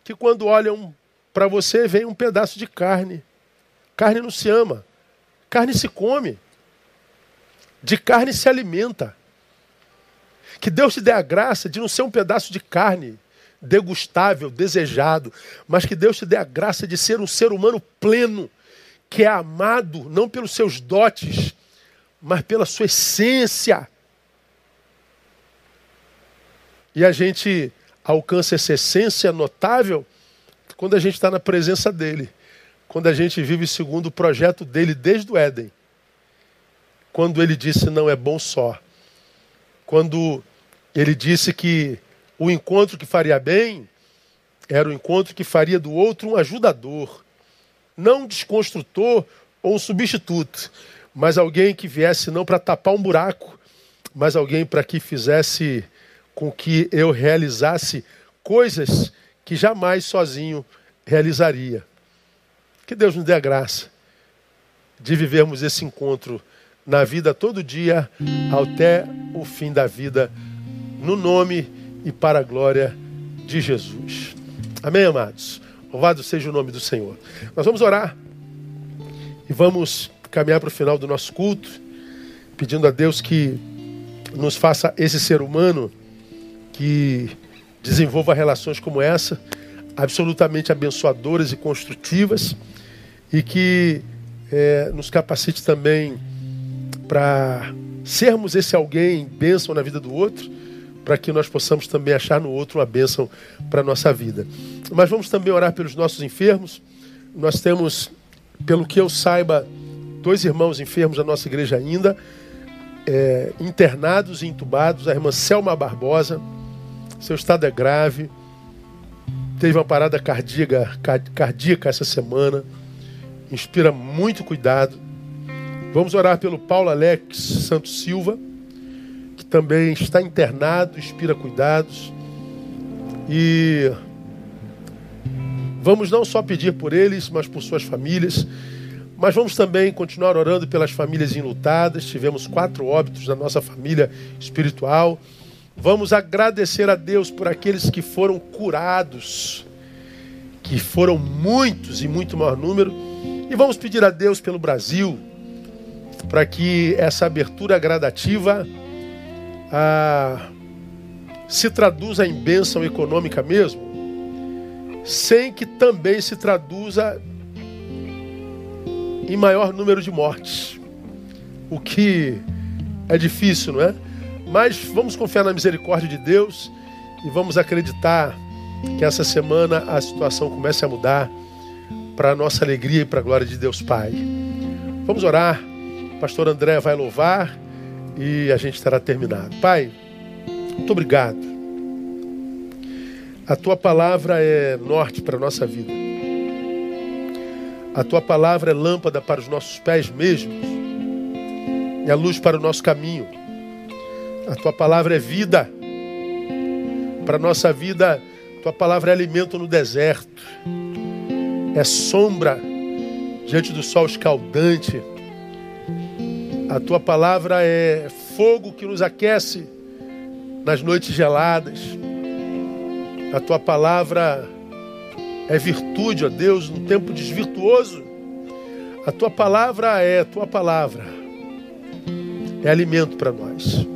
que quando olham para você, vem um pedaço de carne. Carne não se ama, carne se come, de carne se alimenta. Que Deus te dê a graça de não ser um pedaço de carne degustável, desejado, mas que Deus te dê a graça de ser um ser humano pleno, que é amado não pelos seus dotes, mas pela sua essência. E a gente alcança essa essência notável quando a gente está na presença dele, quando a gente vive segundo o projeto dele desde o Éden. Quando ele disse não é bom só. Quando ele disse que o encontro que faria bem era o encontro que faria do outro um ajudador, não um desconstrutor ou um substituto, mas alguém que viesse não para tapar um buraco, mas alguém para que fizesse com que eu realizasse coisas que jamais sozinho realizaria. Que Deus nos dê a graça de vivermos esse encontro na vida todo dia, até o fim da vida, no nome e para a glória de Jesus. Amém, amados? Louvado seja o nome do Senhor. Nós vamos orar e vamos caminhar para o final do nosso culto, pedindo a Deus que nos faça esse ser humano que desenvolva relações como essa, absolutamente abençoadoras e construtivas, e que é, nos capacite também para sermos esse alguém bênção na vida do outro para que nós possamos também achar no outro uma bênção para a nossa vida. Mas vamos também orar pelos nossos enfermos. Nós temos, pelo que eu saiba, dois irmãos enfermos da nossa igreja ainda, é, internados e entubados. A irmã Selma Barbosa, seu estado é grave, teve uma parada cardíaca, cardíaca essa semana, inspira muito cuidado. Vamos orar pelo Paulo Alex Santos Silva também está internado, inspira cuidados. E vamos não só pedir por eles, mas por suas famílias. Mas vamos também continuar orando pelas famílias enlutadas. Tivemos quatro óbitos na nossa família espiritual. Vamos agradecer a Deus por aqueles que foram curados, que foram muitos e muito maior número. E vamos pedir a Deus pelo Brasil, para que essa abertura gradativa ah, se traduza em bênção econômica mesmo, sem que também se traduza em maior número de mortes. O que é difícil, não é? Mas vamos confiar na misericórdia de Deus e vamos acreditar que essa semana a situação comece a mudar para a nossa alegria e para a glória de Deus Pai. Vamos orar. Pastor André vai louvar e a gente estará terminado. Pai, muito obrigado. A tua palavra é norte para a nossa vida. A tua palavra é lâmpada para os nossos pés mesmos e a luz para o nosso caminho. A tua palavra é vida. Para a nossa vida, tua palavra é alimento no deserto. É sombra diante do sol escaldante. A tua palavra é fogo que nos aquece nas noites geladas. A tua palavra é virtude, ó Deus, num tempo desvirtuoso. A tua palavra é tua palavra. É alimento para nós.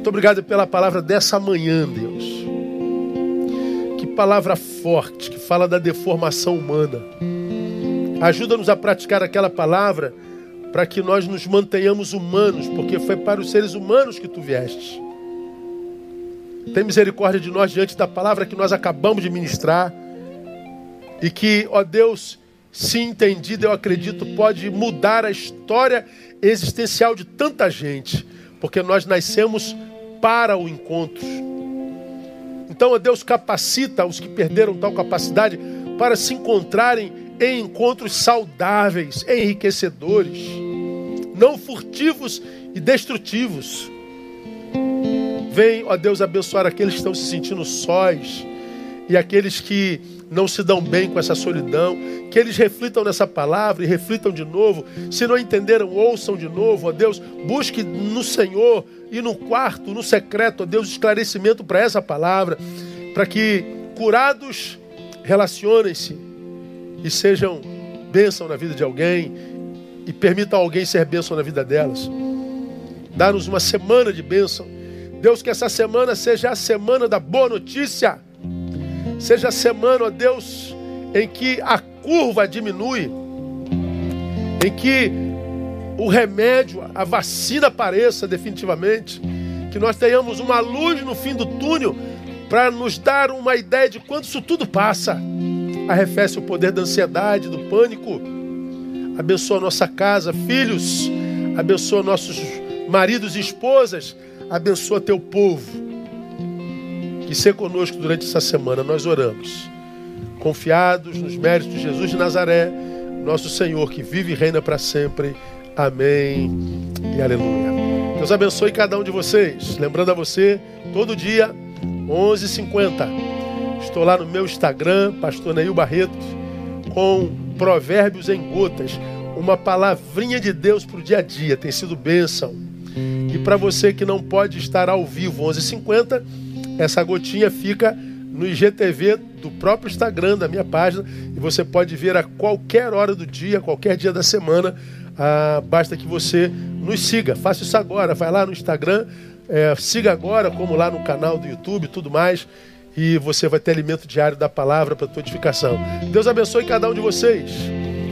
Muito obrigado pela palavra dessa manhã, Deus. Que palavra forte, que fala da deformação humana. Ajuda-nos a praticar aquela palavra para que nós nos mantenhamos humanos, porque foi para os seres humanos que tu vieste. Tem misericórdia de nós diante da palavra que nós acabamos de ministrar. E que, ó Deus, se entendido, eu acredito, pode mudar a história existencial de tanta gente. Porque nós nascemos para o encontro. Então, Deus, capacita os que perderam tal capacidade para se encontrarem em encontros saudáveis, enriquecedores, não furtivos e destrutivos. Vem, ó Deus, abençoar aqueles que estão se sentindo sós e aqueles que não se dão bem com essa solidão, que eles reflitam nessa palavra e reflitam de novo. Se não entenderam, ouçam de novo, ó Deus, busque no Senhor e no quarto, no secreto, ó Deus, esclarecimento para essa palavra, para que curados relacionem-se e sejam bênção na vida de alguém e permitam alguém ser bênção na vida delas. Dá-nos uma semana de bênção Deus, que essa semana seja a semana da boa notícia. Seja a semana, ó Deus, em que a curva diminui, em que o remédio, a vacina apareça definitivamente, que nós tenhamos uma luz no fim do túnel para nos dar uma ideia de quando isso tudo passa. Arrefece o poder da ansiedade, do pânico. Abençoa nossa casa, filhos. Abençoa nossos maridos e esposas abençoa teu povo. Que ser conosco durante essa semana. Nós oramos, confiados nos méritos de Jesus de Nazaré, nosso Senhor que vive e reina para sempre. Amém e aleluia. Deus abençoe cada um de vocês. Lembrando a você, todo dia, 11h50. Estou lá no meu Instagram, Pastor Neil Barreto, com provérbios em gotas. Uma palavrinha de Deus para o dia a dia. Tem sido bênção. E para você que não pode estar ao vivo 11h50, essa gotinha fica no IGTV do próprio Instagram, da minha página, e você pode ver a qualquer hora do dia, qualquer dia da semana. Ah, basta que você nos siga. Faça isso agora. Vai lá no Instagram, é, siga agora, como lá no canal do YouTube tudo mais. E você vai ter alimento diário da palavra para a tua edificação. Deus abençoe cada um de vocês.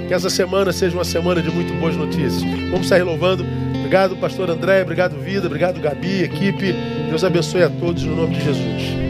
Que essa semana seja uma semana de muito boas notícias. Vamos sair louvando. Obrigado, pastor André. Obrigado, Vida. Obrigado, Gabi, equipe. Deus abençoe a todos no nome de Jesus.